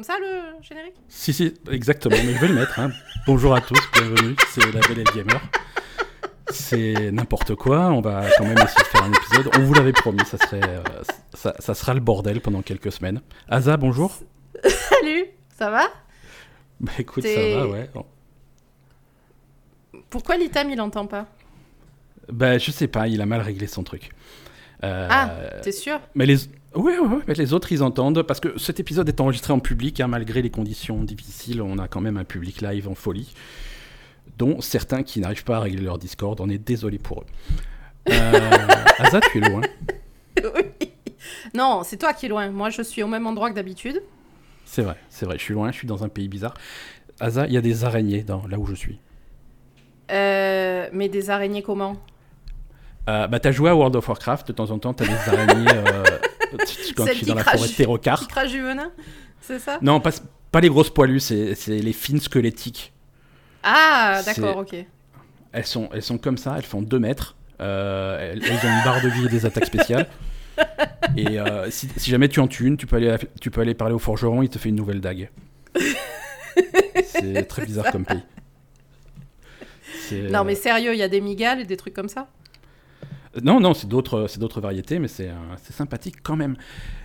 Comme ça le générique? Si, si, exactement, mais je vais le mettre. hein. Bonjour à tous, bienvenue, c'est la Belle et le Gamer. C'est n'importe quoi, on va quand même essayer de faire un épisode. On vous l'avait promis, ça, serait, euh, ça, ça sera le bordel pendant quelques semaines. Asa, bonjour. Salut, ça va? Bah écoute, ça va, ouais. Pourquoi l'itam il entend pas? Bah je sais pas, il a mal réglé son truc. Euh, Ah, t'es sûr? Mais les... Mais les autres, ils entendent, parce que cet épisode est enregistré en public, hein, malgré les conditions difficiles, on a quand même un public live en folie, dont certains qui n'arrivent pas à régler leur Discord, on est désolé pour eux. Euh, Asa, tu es loin. Oui. Non, c'est toi qui es loin. Moi, je suis au même endroit que d'habitude. C'est vrai, c'est vrai, je suis loin, je suis dans un pays bizarre. Asa, il y a des araignées dans, là où je suis. Euh, mais des araignées comment? Euh, bah, t'as joué à World of Warcraft, de temps en temps, t'as des araignées euh, quand es qui dans la forêt de Terrocar. Qui crache du venin C'est ça? Non, pas, pas les grosses poilues, c'est les fines squelettiques. Ah, d'accord, ok. Elles sont, elles sont comme ça, elles font 2 mètres. euh, elles, elles ont une barre de vie et des attaques spéciales. Et euh, si, si jamais tu en tues une, tu peux, aller, tu peux aller parler au forgeron, il te fait une nouvelle dague. C'est très bizarre comme pays. Non, euh, mais sérieux, il y a des migales et des trucs comme ça? Non, non, c'est d'autres, c'est d'autres variétés, mais c'est, euh, c'est sympathique quand même.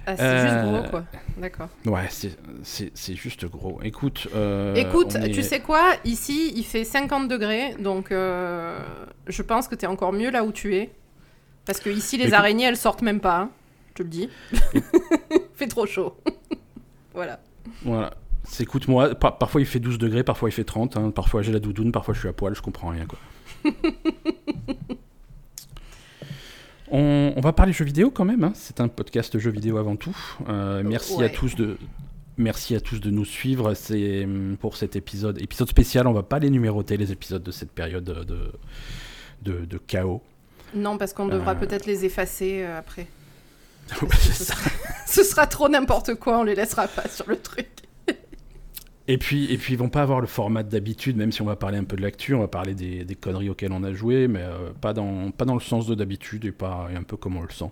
Ah, c'est Euh, juste gros, quoi. D'accord. Ouais, c'est, c'est, c'est juste gros. Écoute, euh, Écoute, est- tu sais quoi? Ici, il fait 50 degrés, donc euh, je pense que t'es encore mieux là où tu es. Parce que ici, les Écoute- araignées, elles sortent même pas, hein, je te le dis. fait trop chaud. voilà. Voilà. C'est, écoute, moi, par- parfois il fait 12 degrés, parfois il fait 30, hein, parfois j'ai la doudoune, parfois je suis à poil, je comprends rien, quoi. on, on va parler jeux vidéo quand même, hein. c'est un podcast jeux vidéo avant tout. Euh, merci Ouais. à tous de... Merci à tous de nous suivre. C'est hum, pour cet épisode, épisode spécial. On va pas les numéroter les épisodes de cette période de, de, de chaos. Non, parce qu'on devra Euh. peut-être les effacer euh, après. Ce ça. Ce sera trop n'importe quoi, on les laissera pas sur le truc. Et puis, et puis ils vont pas avoir le format d'habitude, même si on va parler un peu de l'actu, on va parler des, des conneries auxquelles on a joué, mais euh, pas, dans, pas dans le sens de d'habitude et pas et un peu comme on le sent.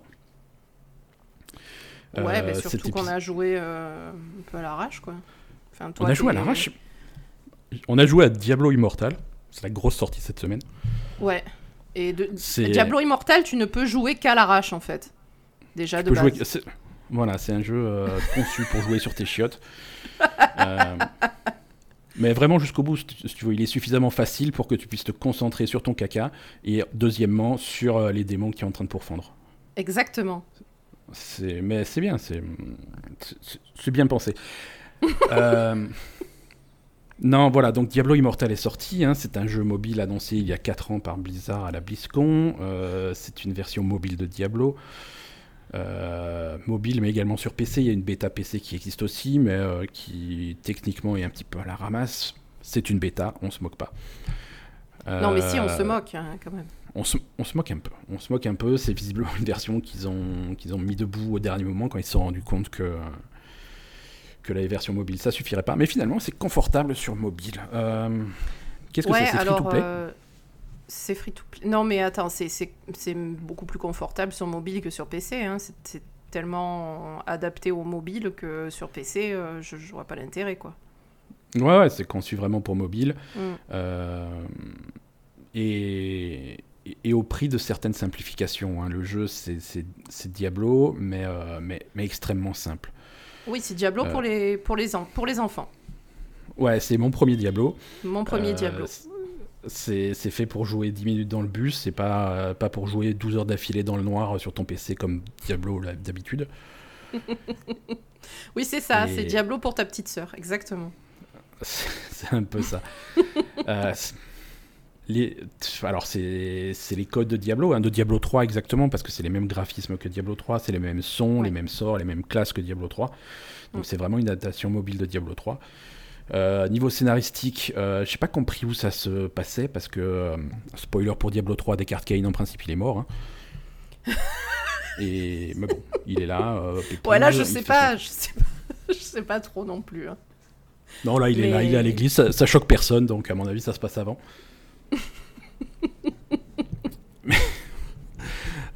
Ouais, Euh, mais cet surtout qu'on a joué euh, un peu à l'arrache, quoi. Enfin, toi, On a joué à l'arrache. On a joué à Diablo Immortal. C'est la grosse sortie cette semaine. Ouais. Et de... Diablo Immortal, tu ne peux jouer qu'à l'arrache, en fait. Déjà, Tu de base. jouer- Voilà, c'est un jeu euh, conçu pour jouer sur tes chiottes. Euh, mais vraiment jusqu'au bout, si tu, veux, il est suffisamment facile pour que tu puisses te concentrer sur ton caca et deuxièmement sur euh, les démons qui sont en train de pourfendre. Exactement. C'est, mais c'est bien, c'est, c'est, c'est bien pensé. Euh, non, voilà, donc Diablo Immortal est sorti. hein, c'est un jeu mobile annoncé il y a 4 ans par Blizzard à la BlizzCon. euh, c'est une version mobile de Diablo. Euh, mobile, mais également sur PC. Il y a une bêta PC qui existe aussi, mais euh, qui techniquement est un petit peu à la ramasse. C'est une bêta, on se moque pas. Non, mais si, on se Euh, moque, hein, quand même. on se, on se moque un peu. On se moque un peu. C'est visiblement une version qu'ils ont, qu'ils ont mis debout au dernier moment quand ils se sont rendus compte que, que la version mobile ça suffirait pas. Mais finalement, c'est confortable sur mobile. Qu'est-ce que ouais, c'est C'est free to play C'est free to play. Non, mais attends, c'est- beaucoup plus confortable sur mobile que sur PC. Hein. C'est- tellement adapté au mobile que sur PC, euh, je, je vois pas l'intérêt, quoi. Ouais, ouais, c'est conçu vraiment pour mobile. Mm. Euh, et, et- au prix de certaines simplifications. hein. Le jeu, c'est Diablo, mais, euh, mais, mais extrêmement simple. Oui, c'est Diablo pour, les, pour, les en- pour les enfants. Ouais, c'est mon premier Diablo. Mon premier Diablo. C'est fait pour jouer 10 minutes dans le bus, c'est pas, euh, pas pour jouer 12 heures d'affilée dans le noir sur ton PC comme Diablo d'habitude. Oui, c'est ça, et- c'est Diablo pour ta petite sœur, exactement. C'est un peu ça. Euh, les, alors, c'est les codes de Diablo, hein, de Diablo 3 exactement, parce que c'est les mêmes graphismes que Diablo 3, c'est les mêmes sons, Ouais. les mêmes sorts, les mêmes classes que Diablo 3. Donc, Mm. c'est vraiment une adaptation mobile de Diablo 3. Euh, niveau scénaristique, euh, j'ai pas compris où ça se passait, parce que, euh, spoiler pour Diablo 3, Descartes Kane, en principe, il est mort. hein. Et mais bon, il est là. euh, Ouais, là, je sais pas, je sais pas, je sais pas trop non plus. hein. Non, là, il est là, il est à l'église, ça, ça choque personne, donc à mon avis, ça se passe avant. Mais-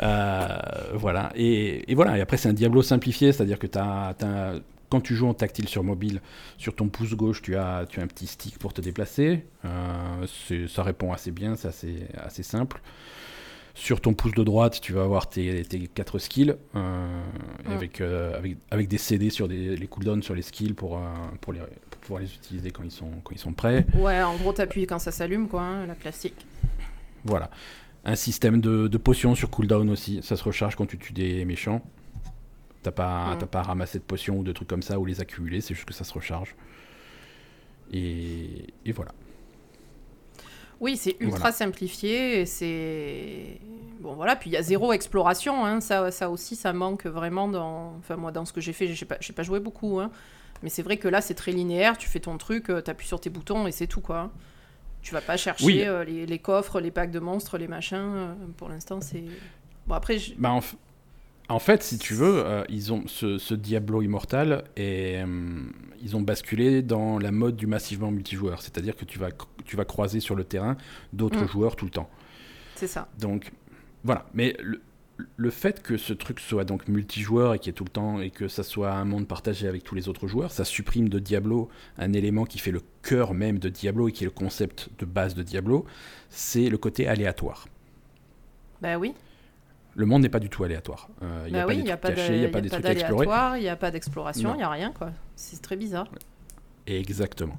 Euh, voilà, et, et voilà, et après, c'est un Diablo simplifié, c'est-à-dire que tu as, quand tu joues en tactile sur mobile, sur ton pouce gauche, tu as, tu as un petit stick pour te déplacer. Euh, ça répond assez bien, c'est assez, assez simple. Sur ton pouce de droite, tu vas avoir tes, tes 4 skills euh, avec, euh, avec, avec, des CD sur des, les cooldowns sur les skills pour, pour, les, pour, pouvoir les utiliser quand ils sont, quand ils sont prêts. Ouais, en gros, t'appuies quand ça s'allume, quoi, hein, la classique. Voilà. Un système de, de, potions sur cooldown aussi, ça se recharge quand tu tues des méchants. T'as pas, mm. pas à ramasser de potions ou de trucs comme ça ou les accumuler, c'est juste que ça se recharge. Et, et voilà. Oui, c'est ultra simplifié. C'est bon, voilà. Puis il y a zéro exploration. Hein. Ça, ça aussi, ça manque vraiment dans. Enfin, moi, dans ce que j'ai fait, j'ai pas, pas joué beaucoup. Hein. Mais c'est vrai que là, c'est très linéaire. Tu fais ton truc, euh, tu appuies sur tes boutons et c'est tout, quoi. Tu vas pas chercher euh, les, les, coffres, les packs de monstres, les machins. Euh, pour l'instant, c'est. Bon, après. Bah, en, en fait, si tu veux, euh, ils ont ce, Diablo Immortal et euh, ils ont basculé dans la mode du massivement multijoueur, c'est-à-dire que tu vas tu vas croiser sur le terrain d'autres mm. joueurs tout le temps. C'est ça. Donc voilà, mais le, le, fait que ce truc soit donc multijoueur et qu'il y ait tout le temps et que ça soit un monde partagé avec tous les autres joueurs, ça supprime de Diablo un élément qui fait le cœur même de Diablo et qui est le concept de base de Diablo, c'est le côté aléatoire. Bah oui le monde n'est pas du tout aléatoire. Euh, il n'y a, pas des trucs cachés, il n'y a pas des trucs à explorer. Il n'y a pas d'exploration, il n'y a rien. quoi. C'est très bizarre. Exactement.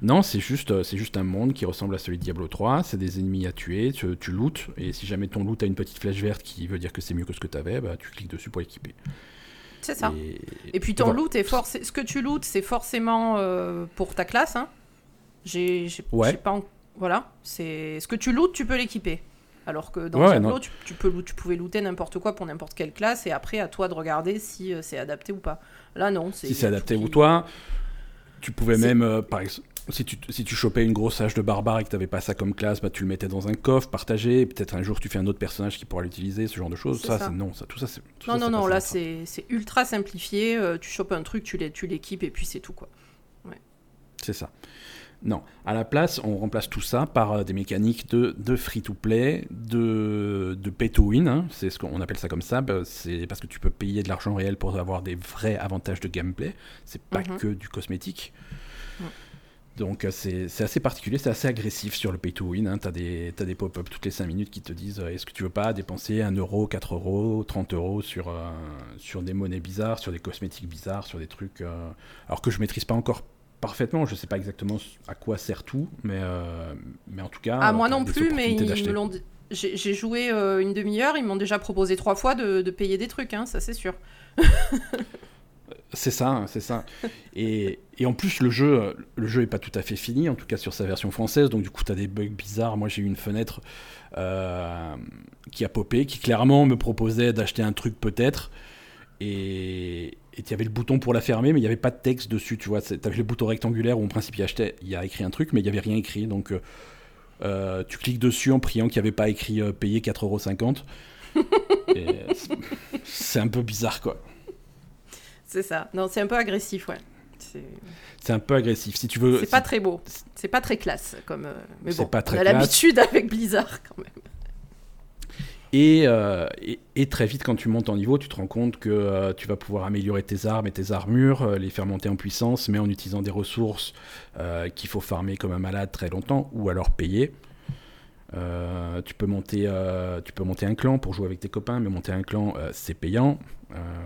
Non, c'est juste, euh, c'est juste un monde qui ressemble à celui de Diablo 3. C'est des ennemis à tuer, tu, tu lootes, et si jamais ton loot a une petite flèche verte qui veut dire que c'est mieux que ce que tu avais, bah, tu cliques dessus pour équiper. C'est ça. Et, puis ton loot est forcément... Ce que tu lootes, c'est forcément euh, pour ta classe. Hein. J'ai ouais. pas... Voilà. C'est... Ce que tu lootes, tu peux l'équiper. Alors que dans Diablo, tu, peux, tu pouvais looter n'importe quoi pour n'importe quelle classe et après à toi de regarder si euh, c'est adapté ou pas. Là, non. Si c'est adapté ou toi, tu pouvais même, euh, par exemple, si tu, si tu chopais une grosse hache de barbare et que tu n'avais pas ça comme classe, bah, tu le mettais dans un coffre, partagé, peut-être un jour tu fais un autre personnage qui pourra l'utiliser, ce genre de choses. Ça, non, ça, tout ça, c'est. Non, non, non, là, c'est ultra simplifié. Euh, tu chopes un truc, tu l'équipes et puis c'est tout, quoi. Ouais. C'est ça. Non. À la place, on remplace tout ça par euh, des mécaniques de, de free-to-play, de, de pay-to-win. Hein. C'est ce qu'on appelle ça comme ça. Bah, c'est parce que tu peux payer de l'argent réel pour avoir des vrais avantages de gameplay. C'est pas mhm. que du cosmétique. Donc euh, c'est assez particulier, c'est assez agressif sur le pay-to-win. Hein. Tu as des, des pop-up toutes les 5 minutes qui te disent euh, est-ce que tu veux pas dépenser 1 euro, 4 euros, 30 euros sur, sur des monnaies bizarres, sur des cosmétiques bizarres, sur des trucs. alors que je maîtrise pas encore parfaitement. Je sais pas exactement à quoi sert tout, mais, euh, mais en tout cas. Ah, moi non plus, mais ils me l'ont. J'ai joué euh, une demi-heure, ils m'ont déjà proposé trois fois de, de payer des trucs, hein, ça c'est sûr. c'est ça, hein, c'est ça. Et, et, en plus, le jeu, le jeu est pas tout à fait fini, en tout cas sur sa version française, donc du coup, tu as des bugs bizarres. Moi, j'ai eu une fenêtre euh, qui a popé, qui clairement me proposait d'acheter un truc peut-être. Et, et tu avais le bouton pour la fermer, mais il n'y avait pas de texte dessus, tu vois. Tu avais le bouton rectangulaire où en principe il y a écrit un truc, mais il n'y avait rien écrit. Donc euh, euh, tu cliques dessus en priant qu'il n'y avait pas écrit euh, payer 4,50€. c'est un peu bizarre, quoi. C'est ça. Non, c'est un peu agressif, ouais. C'est un peu agressif. Si tu veux. C'est pas très beau. C'est pas très classe, comme. Mais bon, pas très on a l'habitude avec Blizzard quand même. Euh, et, très vite, quand tu montes en niveau, tu te rends compte que euh, tu vas pouvoir améliorer tes armes et tes armures, euh, les faire monter en puissance, mais en utilisant des ressources qu'il faut farmer comme un malade très longtemps, ou alors payer. tu, peux monter, tu peux monter un clan pour jouer avec tes copains, mais monter un clan, c'est payant.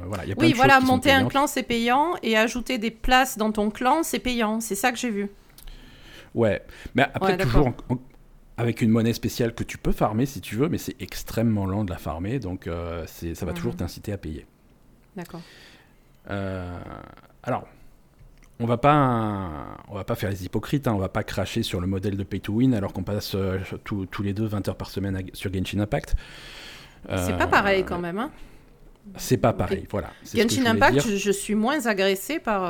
voilà, y a oui, voilà, monter un clan, c'est payant, et ajouter des places dans ton clan, c'est payant. C'est ça que j'ai vu. Ouais, mais après, toujours avec une monnaie spéciale que tu peux farmer si tu veux, mais c'est extrêmement lent de la farmer, donc euh, ça va toujours t'inciter à payer. D'accord. Euh, alors, on va pas, on va pas faire les hypocrites, hein, on va pas cracher sur le modèle de pay to win alors qu'on passe euh, tous les deux 20 heures par semaine sur Genshin Impact. c'est pas pareil quand même, hein c'est pas pareil, voilà. Genshin Impact, je, suis moins agressé par,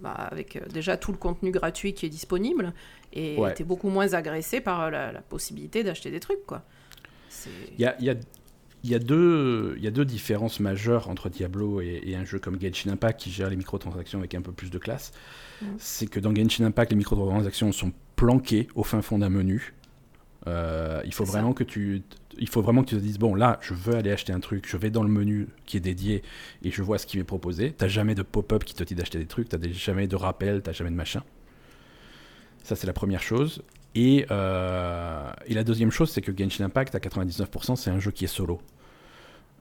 bah, avec déjà tout le contenu gratuit qui est disponible, et ouais. t'es beaucoup moins agressé par la, possibilité d'acheter des trucs, quoi. Il y a, y, a, y, a deux, y a deux différences majeures entre Diablo et, un jeu comme Genshin Impact qui gère les microtransactions avec un peu plus de classe. Mm. C'est que dans Genshin Impact, les microtransactions sont planquées au fin fond d'un menu. il faut vraiment que tu il faut vraiment que tu te dises bon là je veux aller acheter un truc je vais dans le menu qui est dédié et je vois ce qui m'est proposé. T'as jamais de pop-up qui te dit d'acheter des trucs t'as jamais de rappel t'as jamais de machin. Ça c'est la première chose. Et, et la deuxième chose c'est que Genshin Impact à 99% c'est un jeu qui est solo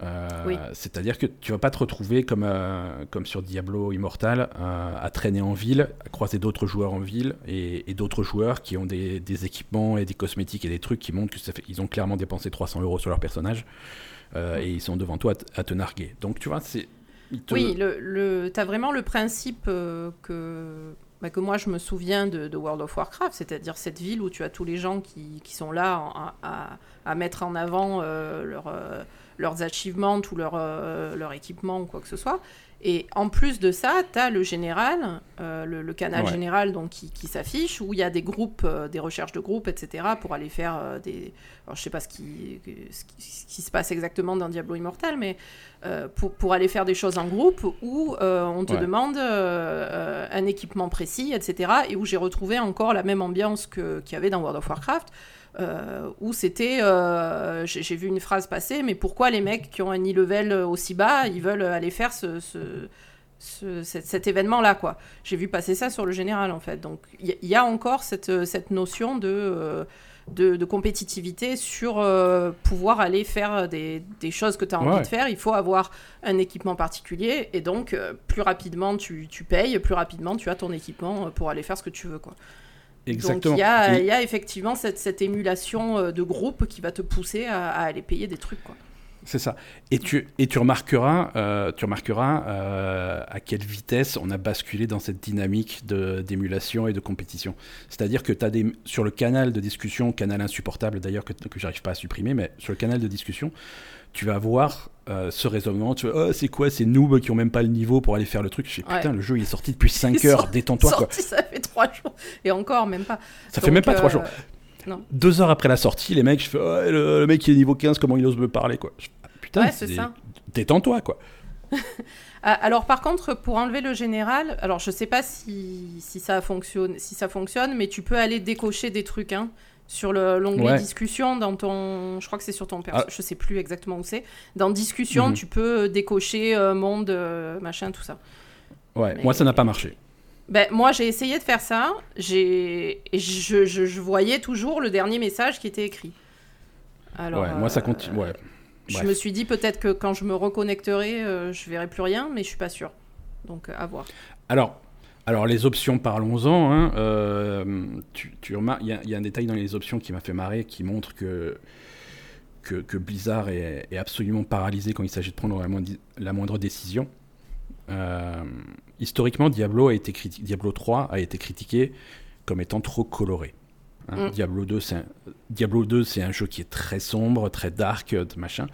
euh, c'est-à-dire que tu vas pas te retrouver comme, euh, comme sur Diablo Immortal euh, à traîner en ville, à croiser d'autres joueurs en ville et, d'autres joueurs qui ont des, équipements et des cosmétiques et des trucs qui montrent qu'ils ont clairement dépensé 300 euros sur leur personnage et ils sont devant toi à, te narguer. Donc tu vois, c'est. Oui, le, le, tu as vraiment le principe que bah, que moi je me souviens de, World of Warcraft, c'est-à-dire cette ville où tu as tous les gens qui, qui sont là à, à, mettre en avant leur, leurs achievements ou leur, euh, leur équipement ou quoi que ce soit. Et en plus de ça, tu as le général, euh, le, canal général donc, qui, qui s'affiche, où il y a des groupes, euh, des recherches de groupes, etc., pour aller faire des... Alors, je sais pas ce qui, ce qui, se passe exactement dans Diablo Immortal, mais pour, pour, aller faire des choses en groupe, où on te demande un équipement précis, etc., et où j'ai retrouvé encore la même ambiance qu'il y avait dans World of Warcraft, euh, où c'était, euh, j'ai vu une phrase passer, mais pourquoi les mecs qui ont un e-level aussi bas, ils veulent aller faire ce, cet, événement-là, quoi. J'ai vu passer ça sur le général, en fait. Donc, il y, a encore cette, cette notion de, euh, de, compétitivité sur pouvoir aller faire des, des choses que tu as envie de faire. Il faut avoir un équipement particulier, et donc, plus rapidement tu, tu, payes, plus rapidement tu as ton équipement pour aller faire ce que tu veux, quoi. Donc il y, a, effectivement cette, émulation euh, de groupe qui va te pousser à, aller payer des trucs. Quoi. C'est ça. Et tu, et tu remarqueras, euh, tu remarqueras euh, à quelle vitesse on a basculé dans cette dynamique d'émulation et de compétition. C'est-à-dire que tu as des, sur le canal de discussion, canal insupportable d'ailleurs que, que j'arrive pas à supprimer, mais sur le canal de discussion, tu vas avoir euh, ce raisonnement. Tu vas, oh, c'est quoi ces noobs qui ont même pas le niveau pour aller faire le truc? Je putain, le jeu il est sorti depuis 5 heures, détends-toi. quoi. Ça fait 3 jours. Et encore, même pas. Ça fait même pas 3 jours. Non. Deux heures après la sortie, les mecs, je fais, oh, le, mec qui est niveau 15, comment il ose me parler quoi? Putain, c'est ça. Détends-toi quoi. Ah, alors par contre, pour enlever le général, alors je sais pas si, si, ça fonctionne, si ça fonctionne, mais tu peux aller décocher des trucs. Hein sur l'onglet discussion dans ton je crois que c'est sur ton perso ah. je sais plus exactement où c'est. Dans discussion mhm. tu peux décocher euh, monde euh, machin tout ça. Ouais moi ça n'a pas marché. ben, moi j'ai essayé de faire ça. J'ai je, je, voyais toujours le dernier message qui était écrit. Alors ouais, moi ça continue ouais. je me suis dit peut-être que quand je me reconnecterai euh, je verrai plus rien mais je suis pas sûr donc à voir. Alors alors les options, parlons-en. Hein. Euh, tu, il y, a un détail dans les options qui m'a fait marrer, qui montre que, que, Blizzard est, absolument paralysé quand il s'agit de prendre la moindre, décision. Euh, historiquement, Diablo, a été Diablo 3 a été critiqué comme étant trop coloré. Hein. Mm. Diablo 2, c'est Diablo 2, c'est un jeu qui est très sombre, très dark, machin.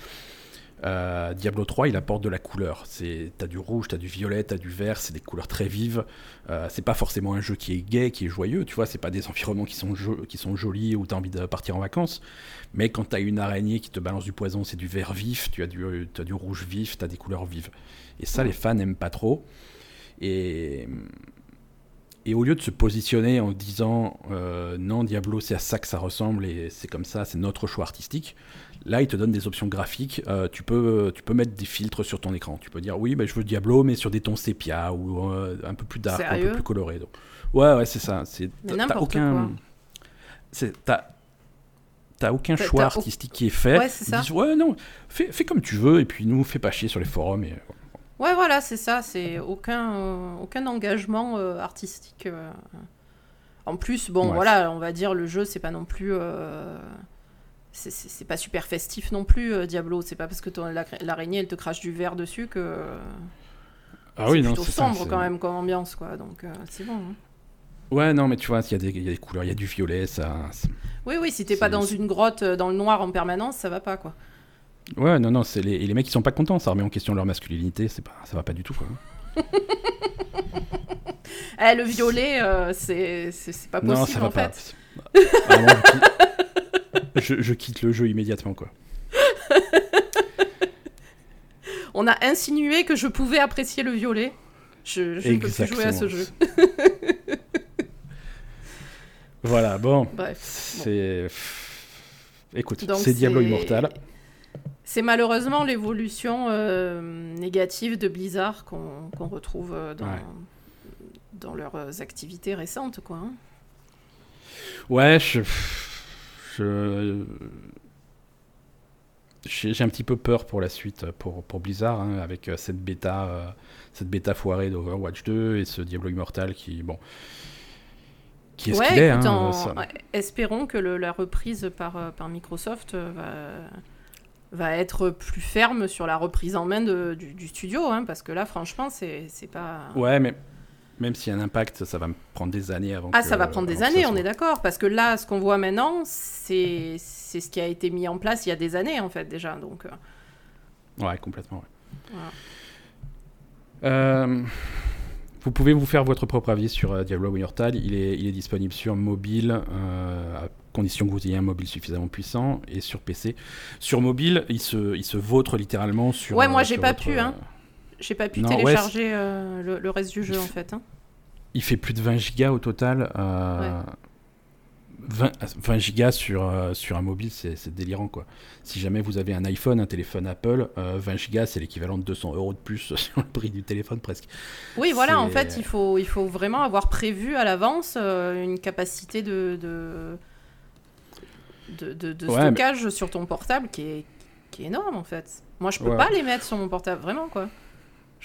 Euh, Diablo 3, il apporte de la couleur. C'est, t'as du rouge, t'as du violet, t'as du vert, c'est des couleurs très vives. Euh, c'est pas forcément un jeu qui est gai, qui est joyeux, tu vois. C'est pas des environnements qui sont, qui sont jolis où t'as envie de partir en vacances. Mais quand t'as une araignée qui te balance du poison, c'est du vert vif, tu as du, as du rouge vif, t'as des couleurs vives. Et ça, les fans n'aiment pas trop. Et et au lieu de se positionner en disant euh, non, Diablo, c'est à ça que ça ressemble et c'est comme ça, c'est notre choix artistique, là, il te donne des options graphiques. Euh, tu, peux, tu peux mettre des filtres sur ton écran. Tu peux dire oui, bah, je veux Diablo, mais sur des tons sépia ou euh, un peu plus dark, un peu plus coloré. Donc. Ouais, ouais, c'est ça. T'as aucun. T'as aucun choix artistique qui est fait. Ouais, c'est ça. ouais, non, fais, fais, comme tu veux et puis nous, fais pas chier sur les forums. Et, Ouais, voilà, c'est ça. C'est aucun, euh, aucun engagement euh, artistique. Euh. En plus, bon, voilà, on va dire le jeu, c'est pas non plus. c'est pas super festif non plus, Diablo. C'est pas parce que l'araignée, elle te crache du verre dessus que. Ah oui, non, c'est sombre quand même comme ambiance, quoi. Donc, c'est bon. Hein. Ouais, non, mais tu vois, il y, a des couleurs, il y a du violet, ça. Oui, oui, si t'es pas dans une grotte dans le noir en permanence, ça va pas, quoi. Ouais, non, non, c'est les, les mecs qui sont pas contents, ça remet en question leur masculinité, c'est pas, ça va pas du tout, quoi. eh, le violet, euh, c'est, pas possible, non, ça va en pas. fait. je, je, quitte le jeu immédiatement, quoi. On a insinué que je pouvais apprécier le violet. Je, je ne peux plus jouer à ce jeu. voilà, bon. Bref. C'est écoute, c'est Diablo Immortal. C'est malheureusement l'évolution négative de Blizzard qu'on retrouve dans, dans leurs activités récentes, quoi. Hein. Ouais, je j'ai un petit peu peur pour la suite pour, pour Blizzard hein, avec euh, cette bêta euh, cette bêta foirée d'Overwatch 2 et ce Diablo Immortal qui bon qui est ce qu'il est hein, espérons que la reprise par, euh, par Microsoft va, va être plus ferme sur la reprise en main du, du, studio hein, parce que là franchement c'est pas ouais mais même s'il y a un impact, ça va me prendre des années avant. Ah, ça va prendre des années, on est d'accord. Parce que là, ce qu'on voit maintenant, c'est ce qui a été mis en place il y a des années, en fait, déjà. Donc, euh. Ouais, complètement. Euh, vous pouvez vous faire votre propre avis sur euh, Diablo Immortal. Il est, il est disponible sur mobile, condition que vous ayez un mobile suffisamment puissant, et sur PC. Sur mobile, il se, il se vautre littéralement sur. Ouais, moi, j'ai pas pu, hein. J'ai pas pu télécharger euh, le, reste du jeu en fait. Hein. Il fait plus de 20 gigas au total. 20, euh, gigas sur, euh, sur un mobile, c'est délirant quoi. Si jamais vous avez un iPhone, un téléphone Apple, 20 gigas c'est l'équivalent de 200 euros de plus sur le prix du téléphone presque. Oui, voilà, en fait, il faut, il faut vraiment avoir prévu à l'avance une capacité de, de, de, stockage sur ton portable qui est, qui est énorme en fait. Moi, je peux pas les mettre sur mon portable, vraiment quoi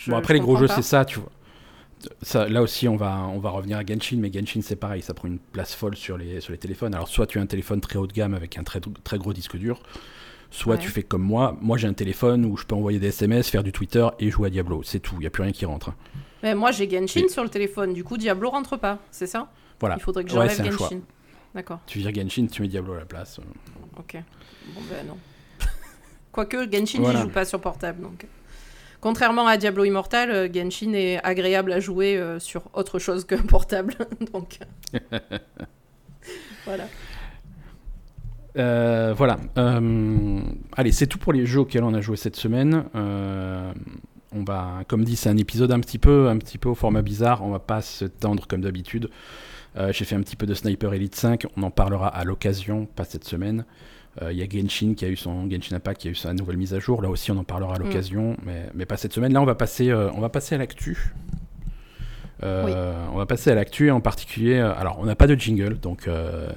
bon, après, les gros jeux, c'est ça, tu vois. Ça, là aussi, on va, on va revenir à Genshin, mais Genshin, c'est pareil, ça prend une place folle sur les, sur les téléphones. Alors, soit tu as un téléphone très haut de gamme avec un très, très gros disque dur, soit tu fais comme moi. Moi, j'ai un téléphone où je peux envoyer des SMS, faire du Twitter et jouer à Diablo. C'est tout, il n'y a plus rien qui rentre. Hein. Mais moi, j'ai Genshin sur le téléphone, du coup, Diablo rentre pas, c'est ça? Voilà. Il faudrait que j'enlève Genshin. D'accord. Tu vires Genshin, tu mets Diablo à la place. Ok. Bon, ben non. Quoique, Genshin, voilà. joue pas sur portable, donc. Contrairement à Diablo Immortal, euh, Genshin est agréable à jouer euh, sur autre chose qu'un portable. Donc, voilà. Euh, voilà. allez, c'est tout pour les jeux auxquels on a joué cette semaine. on va, comme dit, c'est un épisode un petit peu, un petit peu au format bizarre. On va pas se tendre comme d'habitude. J'ai fait un petit peu de Sniper Elite 5. On en parlera à l'occasion, pas cette semaine. Il euh, y a Genshin qui a eu son Genshin Impact qui a eu sa nouvelle mise à jour. Là aussi, on en parlera à mm. l'occasion, mais, mais, pas cette semaine. Là, on va passer, euh, on va passer à l'actu. Euh, on va passer à l'actu en particulier. alors, on n'a pas de jingle, donc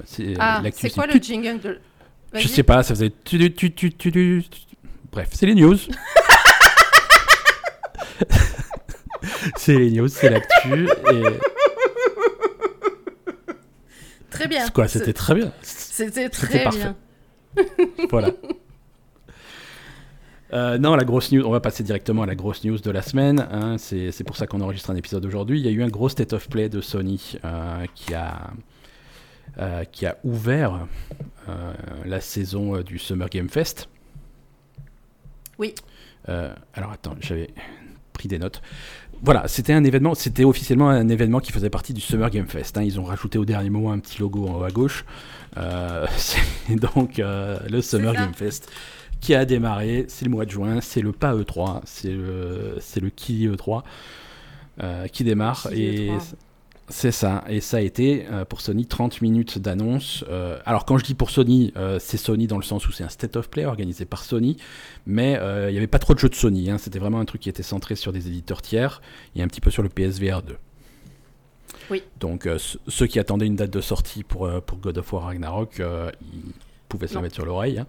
c'est ah, C'est quoi le jingle de... Je sais pas, ça faisait. Bref, c'est les news. c'est les news, c'est l'actu. Et... Très bien. Quoi, c'était très bien. C'était très bien. voilà. Euh, non, la grosse news, on va passer directement à la grosse news de la semaine. Hein. c'est pour ça qu'on enregistre un épisode aujourd'hui. Il y a eu un gros state of play de Sony euh, qui, a, euh, qui a ouvert la saison du Summer Game Fest. Oui. alors attends, j'avais pris des notes. Voilà, c'était un événement, c'était officiellement un événement qui faisait partie du Summer Game Fest. Hein. Ils ont rajouté au dernier moment un petit logo en haut à gauche. Euh, c'est donc euh, le Summer Game Fest qui a démarré. C'est le mois de juin, c'est le pas E3, c'est le, c'est le Ki E3 euh, qui démarre. et e c'est ça, et ça a été pour Sony 30 minutes d'annonce. alors quand je dis pour Sony, c'est Sony dans le sens où c'est un state of play organisé par Sony, mais il n'y avait pas trop de jeux de Sony, hein. c'était vraiment un truc qui était centré sur des éditeurs tiers et un petit peu sur le PSVR 2. Donc euh, ceux qui attendaient une date de sortie pour, euh, pour God of War Ragnarok, euh, ils pouvaient se la mettre sur l'oreille. Hein.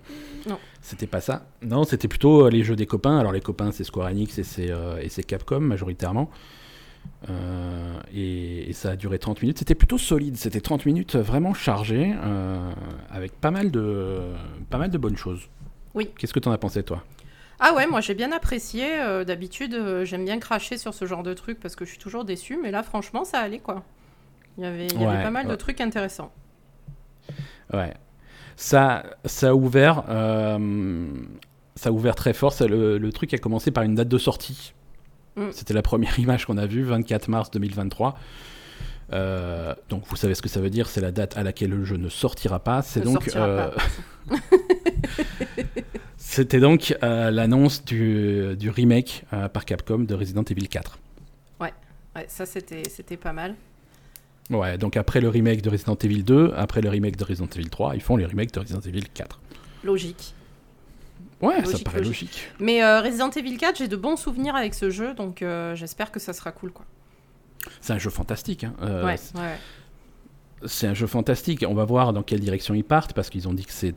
Non. C'était pas ça. Non, c'était plutôt les jeux des copains. Alors les copains, c'est Square Enix et c'est Capcom majoritairement. Et, ça a duré 30 minutes. C'était plutôt solide. C'était 30 minutes vraiment chargées, avec pas mal, de, pas mal de bonnes choses. Oui. Qu'est-ce que tu en as pensé, toi? Ah ouais, moi j'ai bien apprécié. D'habitude, j'aime bien cracher sur ce genre de truc parce que je suis toujours déçue, mais là franchement, ça allait quoi. Il y avait, pas mal de trucs intéressants. Ouais. Ça, ça a ouvert, euh, ça a ouvert très fort. le, truc a commencé par une date de sortie. Mm. C'était la première image qu'on a vue, 24 mars 2023. Euh, donc vous savez ce que ça veut dire, c'est la date à laquelle le jeu ne sortira pas. C'est donc euh, c'était donc l'annonce du, du, remake par Capcom de Resident Evil 4. Ouais, ouais ça c'était c'était pas mal. Ouais, donc après le remake de Resident Evil 2, après le remake de Resident Evil 3, ils font les remakes de Resident Evil 4. Logique. Ouais, ça paraît logique. logique. Mais euh, Resident Evil 4, j'ai de bons souvenirs avec ce jeu, donc euh, j'espère que ça sera cool, quoi. C'est un jeu fantastique. hein. Euh, ouais, c'est- ouais. C'est un jeu fantastique. On va voir dans quelle direction ils partent parce qu'ils ont dit que c'est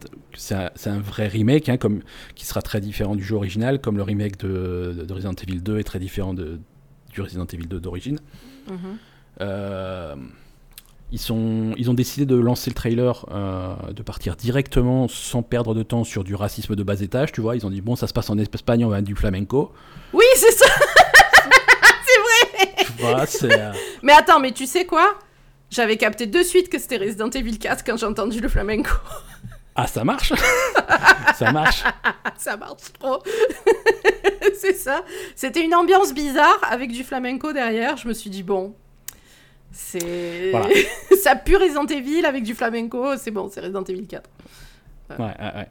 un, vrai remake, hein, comme, qui sera très différent du jeu original, comme le remake de, de Resident Evil 2 est très différent de, du Resident Evil 2 d'origine. Euh, ils, sont, ils ont décidé de lancer le trailer, euh, de partir directement sans perdre de temps sur du racisme de bas étage. Tu vois, ils ont dit bon, ça se passe en Espagne, on va du flamenco. Oui, c'est ça Tu vois, c'est. euh, Mais attends, mais tu sais quoi? J'avais capté de suite que c'était Resident Evil 4 quand j'ai entendu le flamenco. Ah, ça marche Ça marche ça marche trop. c'est ça. C'était une ambiance bizarre avec du flamenco derrière. Je me suis dit, bon, c'est. Voilà. ça pue Resident Evil avec du flamenco. C'est bon, c'est Resident Evil 4. Ouais, ouais, ouais.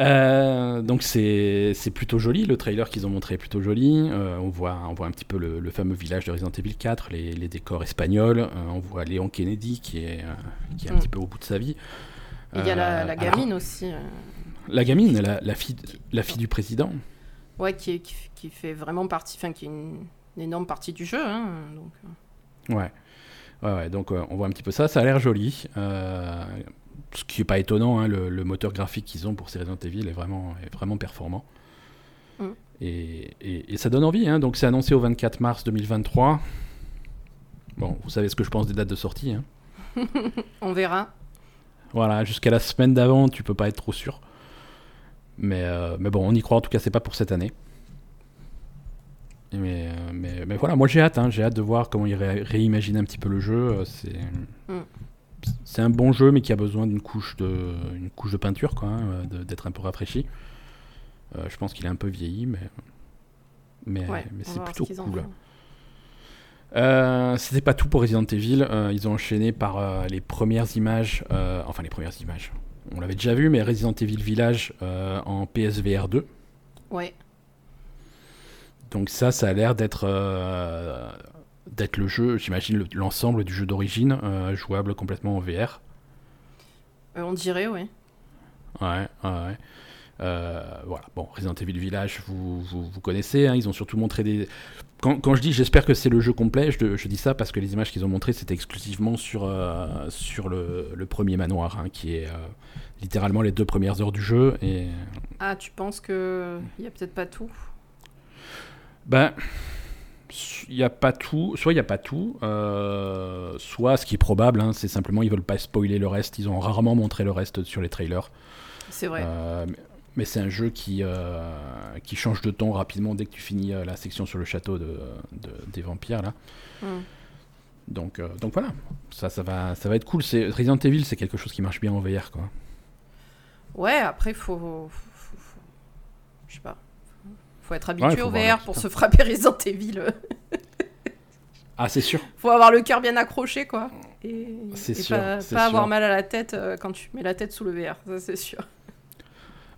Euh, donc c'est plutôt joli, le trailer qu'ils ont montré est plutôt joli. Euh, on, voit, on voit un petit peu le, le fameux village de Resident Evil 4, les, les décors espagnols. Euh, on voit Léon Kennedy qui est, qui est un Mm. petit peu au bout de sa vie. Il y a la, alors, gamine aussi. la gamine, la, la fille, la fille du président. Ouais, qui, est- qui, qui fait vraiment partie. Enfin, qui est une, une énorme partie du jeu. Hein, donc. Ouais. Ouais, ouais, donc euh, on voit un petit peu ça, ça a l'air joli. Euh, ce qui est pas étonnant, hein, le, le moteur graphique qu'ils ont pour ces Resident Evil est vraiment, est vraiment performant. Mm. Et, et- et ça donne envie, hein, donc c'est annoncé au 24 mars 2023. Bon, vous savez ce que je pense des dates de sortie. hein. On verra. Voilà, jusqu'à la semaine d'avant, tu peux pas être trop sûr. Mais, euh, mais bon, on y croit, en tout cas, c'est pas pour cette année. Mais, mais, mais voilà, moi j'ai hâte, hein, j'ai hâte de voir comment ils ré- réimaginent un petit peu le jeu. euh, C'est Mm. un bon jeu, mais qui a besoin d'une couche de, une couche de peinture, quoi, hein, euh, d'être un peu rafraîchi. Euh, je pense qu'il est un peu vieilli, mais, mais, Ouais, mais c'est ce plutôt cool. Euh, C'était pas tout pour Resident Evil. euh, ils ont enchaîné par les premières images, enfin les premières images. On l'avait déjà vu, mais Resident Evil Village en PSVR 2. Ouais. Donc ça, ça a l'air d'être euh, d'être le jeu, j'imagine le- l'ensemble du jeu d'origine, euh, jouable complètement en VR. Euh, on dirait, ouais. Ouais, ouais. ouais. Voilà, bon, Resident Evil Village, vous, vous, vous connaissez, hein, ils ont surtout montré des... Quand, quand je dis j'espère que c'est le jeu complet, je, je dis ça parce que les images qu'ils ont montrées, c'était exclusivement sur, sur le, le premier manoir, hein, qui est littéralement les deux premières heures du jeu. Et Ah, tu penses que il y a peut-être pas tout? Ben, il n'y a pas tout, soit il n'y a pas tout, euh, soit ce qui est probable, hein, c'est simplement ils veulent pas spoiler le reste, ils ont rarement montré le reste sur les trailers. C'est vrai. Euh, mais- mais c'est un jeu qui, euh, qui change de ton rapidement dès que tu finis la section sur le château de, de- des vampires là. Hmm. Donc, donc voilà, ça, ça, va, ça va être cool. Resident Evil, c'est quelque chose qui marche bien en VR quoi. Ouais, après, faut. faut- faut- faut- Je sais pas. Faut être habitué Ouais, faut au VR pour se frapper Resident Evil. Ah c'est sûr. faut avoir le cœur bien accroché, quoi. Et, C'est et sûr, pas, pas avoir mal à la tête euh, quand tu mets la tête sous le VR, ça c'est sûr.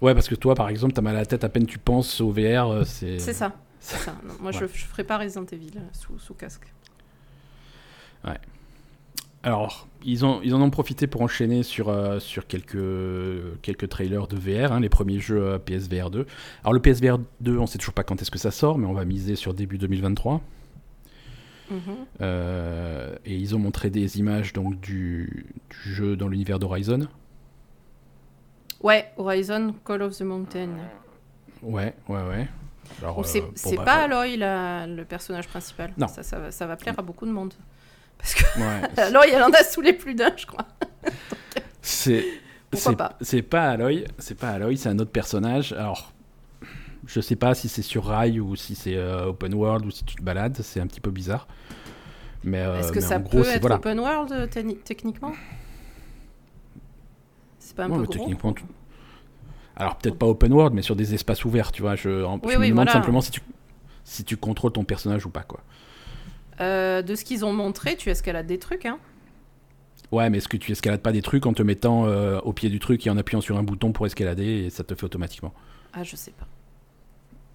Ouais, parce que toi par exemple, t'as mal à la tête à peine tu penses au VR, euh, c'est. C'est ça. c'est ça. Non, moi, je, Ouais. je ferai pas Resident Evil euh, sous, sous casque. Alors, ils, ont, ils en ont profité pour enchaîner sur, euh, sur quelques, quelques trailers de VR, hein, les premiers jeux euh, PSVR 2. Alors, le PSVR 2, on sait toujours pas quand est-ce que ça sort, mais on va miser sur début 2023. Mhm. Euh, et ils ont montré des images donc, du, du jeu dans l'univers d'Horizon. Ouais, Horizon Call of the Mountain. Ouais, ouais, ouais. Alors, c'est bon, c'est bah, pas Aloy la- le personnage principal. Non. Ça, ça, va, ça va plaire à beaucoup de monde. Parce que ouais, Aloy, elle en a saoulé plus d'un, je crois. c'est. Pourquoi c'est- pas C'est pas Aloy, c'est pas Aloy, c'est un autre personnage. Alors, je sais pas si c'est sur rail ou si c'est euh, open world ou si tu te balades, c'est un petit peu bizarre. Mais, euh, Est-ce que mais ça en peut gros, être voilà. open world euh, techni- techniquement? C'est pas un Ouais, peu gros techniquement, tu- Alors peut-être pas open world, mais sur des espaces ouverts, tu vois. Je, Oui, je me demande voilà. simplement si tu si tu contrôles ton personnage ou pas, quoi. Euh, De ce qu'ils ont montré, tu escalades des trucs, hein Ouais, mais est-ce que tu escalades pas des trucs en te mettant euh, au pied du truc et en appuyant sur un bouton pour escalader et ça te fait automatiquement? Ah, je sais pas.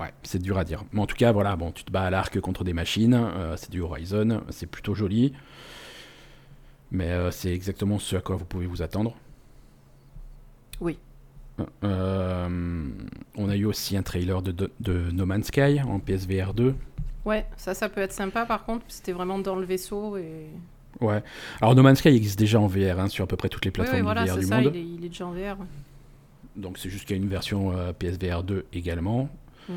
Ouais, c'est dur à dire. Mais en tout cas, voilà, bon, tu te bats à l'arc contre des machines, euh, c'est du Horizon, c'est plutôt joli. Mais euh, c'est exactement ce à quoi vous pouvez vous attendre. Oui. on a eu aussi un trailer de, de, No Man's Sky en PSVR 2. Ouais, ça, ça peut être sympa par contre. C'était vraiment dans le vaisseau et. Ouais. Alors No Man's Sky existe déjà en VR hein, sur à peu près toutes les plateformes oui, voilà, VR du ça, monde. Il est, il est, déjà en VR. Donc c'est juste qu'il y a une version euh, PSVR 2 également. Mm.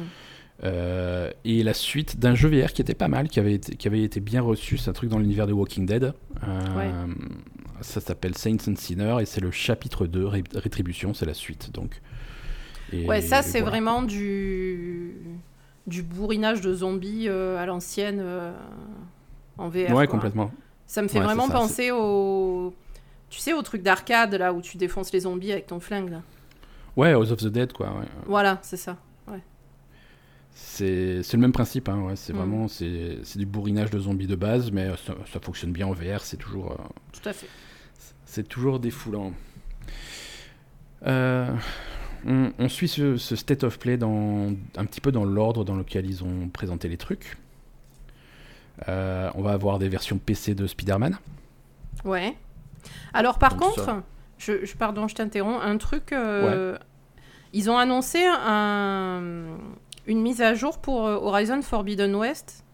Euh, et la suite d'un jeu VR qui était pas mal, qui avait été, qui avait été bien reçu, c'est un truc dans l'univers de Walking Dead. Euh, Ouais. Ça s'appelle Saints and Sinners et c'est le chapitre 2, Ré- Rétribution, c'est la suite. Donc. Et Ouais, ça c'est voilà. vraiment du du bourrinage de zombies euh, à l'ancienne euh, en VR. Ouais, quoi. complètement. Ça me fait Ouais, vraiment ça, penser au tu sais au truc d'arcade là où tu défonces les zombies avec ton flingue là. Ouais, House of the Dead, quoi. ouais. Voilà, c'est ça. C'est c'est le même principe, hein, ouais, c'est Mm. vraiment c'est du bourrinage de zombies de base, mais ça, ça fonctionne bien en VR, c'est toujours, euh, Tout à fait. c'est toujours défoulant. Euh, on, on suit ce, ce state of play dans, un petit peu dans l'ordre dans lequel ils ont présenté les trucs. Euh, on va avoir des versions PC de Spider-Man. Ouais. Alors par Donc contre, ça- je, je- pardon, je t'interromps, un truc euh, ils ont annoncé un une mise à jour pour euh, Horizon Forbidden West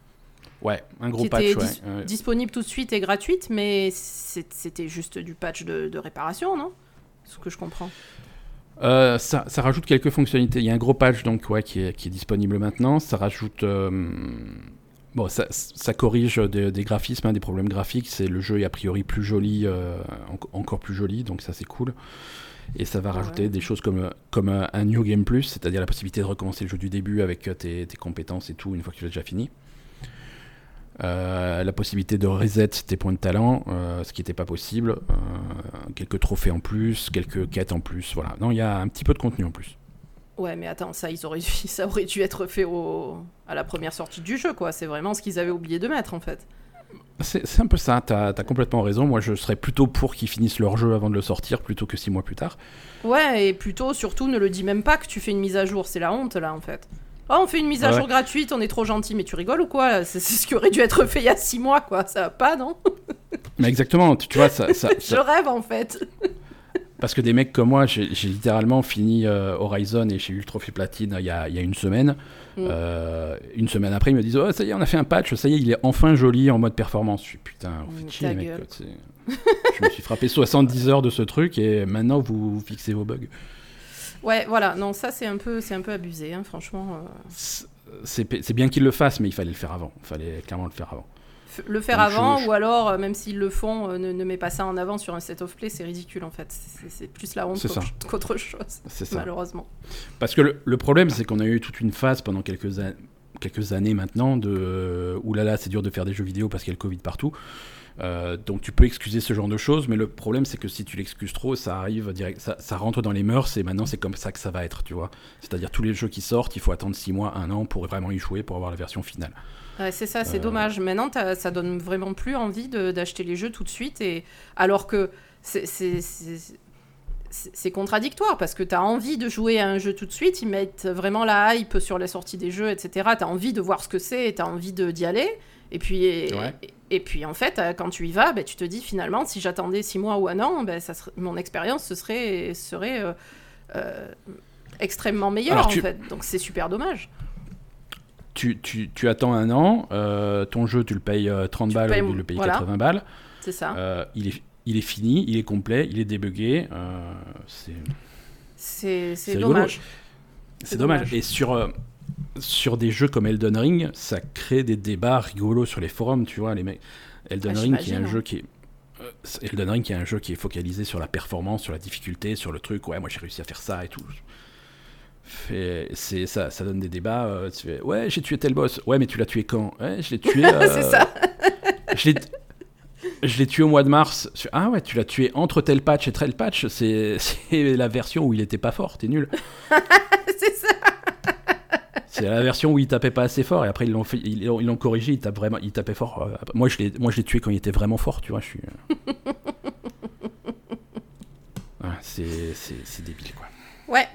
Ouais, un gros Qui patch, était ouais. dis- ouais. disponible tout de suite et gratuite, mais c'était juste du patch de, de réparation, non? Ce que je comprends. Euh, ça, ça rajoute quelques fonctionnalités. Il y a un gros patch donc ouais, qui, est, qui est disponible maintenant. Ça rajoute. euh, bon, ça, ça corrige des, des graphismes, hein, des problèmes graphiques. C'est le jeu est a priori plus joli, euh, en- encore plus joli, donc ça c'est cool. Et ça va rajouter Ouais. des choses comme, comme un, New Game Plus, c'est-à-dire la possibilité de recommencer le jeu du début avec tes, tes compétences et tout une fois que tu l'as déjà fini. Euh, la possibilité de reset tes points de talent, euh, ce qui n'était pas possible. Euh, quelques trophées en plus, quelques quêtes en plus. Voilà. Non, il y a un petit peu de contenu en plus. Ouais, mais attends, ça, ils auraient dû, ça aurait dû être fait au, à la première sortie du jeu, quoi. C'est vraiment ce qu'ils avaient oublié de mettre, en fait. C'est c'est un peu ça, t'as as complètement raison. Moi, je serais plutôt pour qu'ils finissent leur jeu avant de le sortir plutôt que six mois plus tard. Ouais, et plutôt, surtout, ne le dis même pas que tu fais une mise à jour. C'est la honte, là, en fait. Oh, on fait une mise à Ouais. jour gratuite, on est trop gentil, mais tu rigoles ou quoi C'est ce qui aurait dû être fait il y a six mois, quoi. Ça va pas, non Mais exactement, tu, tu vois, ça, ça- Je ça- rêve, en fait. parce que des mecs comme moi, j'ai littéralement fini euh, Horizon et j'ai eu le trophée platine il y a, il y a une semaine. Mm. Euh, une semaine après, ils me disent Oh, ça y est, on a fait un patch, ça y est, il est enfin joli en mode performance. Je suis putain, vous Mm, faites chier, les mecs. je me suis frappé 70 heures de ce truc et maintenant vous, vous fixez vos bugs. Ouais, voilà. Non, ça, c'est un peu, c'est un peu abusé, hein, franchement. euh. C'est bien qu'ils le fassent, mais il fallait le faire avant. Il fallait clairement le faire avant. F- Le faire Donc, avant, je- ou alors, euh, même s'ils le font, euh, ne, ne mets pas ça en avant sur un set of play, c'est ridicule en fait. C'est plus la honte qu'autre- chose, ça. malheureusement. Parce que le, le problème, c'est qu'on a eu toute une phase pendant quelques, an- quelques années maintenant de euh, oulala, c'est dur de faire des jeux vidéo parce qu'il y a le Covid partout. Euh, donc tu peux excuser ce genre de choses, mais le problème c'est que si tu l'excuses trop, ça arrive direct, ça, ça rentre dans les mœurs et maintenant c'est comme ça que ça va être, tu vois. C'est-à-dire tous les jeux qui sortent, il faut attendre 6 mois, 1 an pour vraiment y jouer pour avoir la version finale. Ouais, c'est ça, c'est Euh. dommage. Maintenant, ça donne vraiment plus envie d'acheter les jeux tout de suite, et alors que c'est- contradictoire parce que tu as envie de jouer à un jeu tout de suite, ils mettent vraiment la hype sur la sortie des jeux, etc. Tu as envie de voir ce que c'est, tu as envie d'y aller. Et puis, et, Ouais. et- et puis, en fait, euh, quand tu y vas, ben, tu te dis finalement, si j'attendais six mois ou un an, ça serait- mon expérience ce serait, serait euh, euh, extrêmement meilleure, en fait. Donc, c'est super dommage. Tu, tu, tu attends un an, euh, ton jeu tu le payes euh, 30 Tu balles payes- au lieu de le payer voilà. 80 balles. C'est ça. Il, est, il est fini, il est complet, il est débugué. c'est c'est c'est dommage. C'est dommage. Et sur, sur des jeux comme Elden Ring, ça crée des débats rigolos sur les forums, tu vois, les mecs. Elden Ah, Ring qui est un jeu qui est euh, Elden Ring qui est un jeu qui est focalisé sur la performance, sur la difficulté, sur le truc. Ouais, moi j'ai réussi à faire ça et tout. C'est ça, ça donne des débats. euh, tu fais, ouais, j'ai tué tel boss. Ouais, mais tu l'as tué quand? Ouais, je l'ai tué. euh, c'est ça. je l'ai je l'ai tué au mois de mars. Ah ouais, tu l'as tué entre tel patch et tel patch. C'est c'est la version où il était pas fort. T'es nul. c'est ça. C'est la version où il tapait pas assez fort et après ils l'ont fait, ils l'ont ils l'ont corrigé, il tape vraiment, il tapait fort. Euh, Moi je l'ai, moi je l'ai tué quand il était vraiment fort, tu vois. Je suis. euh. Ouais, c'est, c'est, c'est débile quoi. Ouais,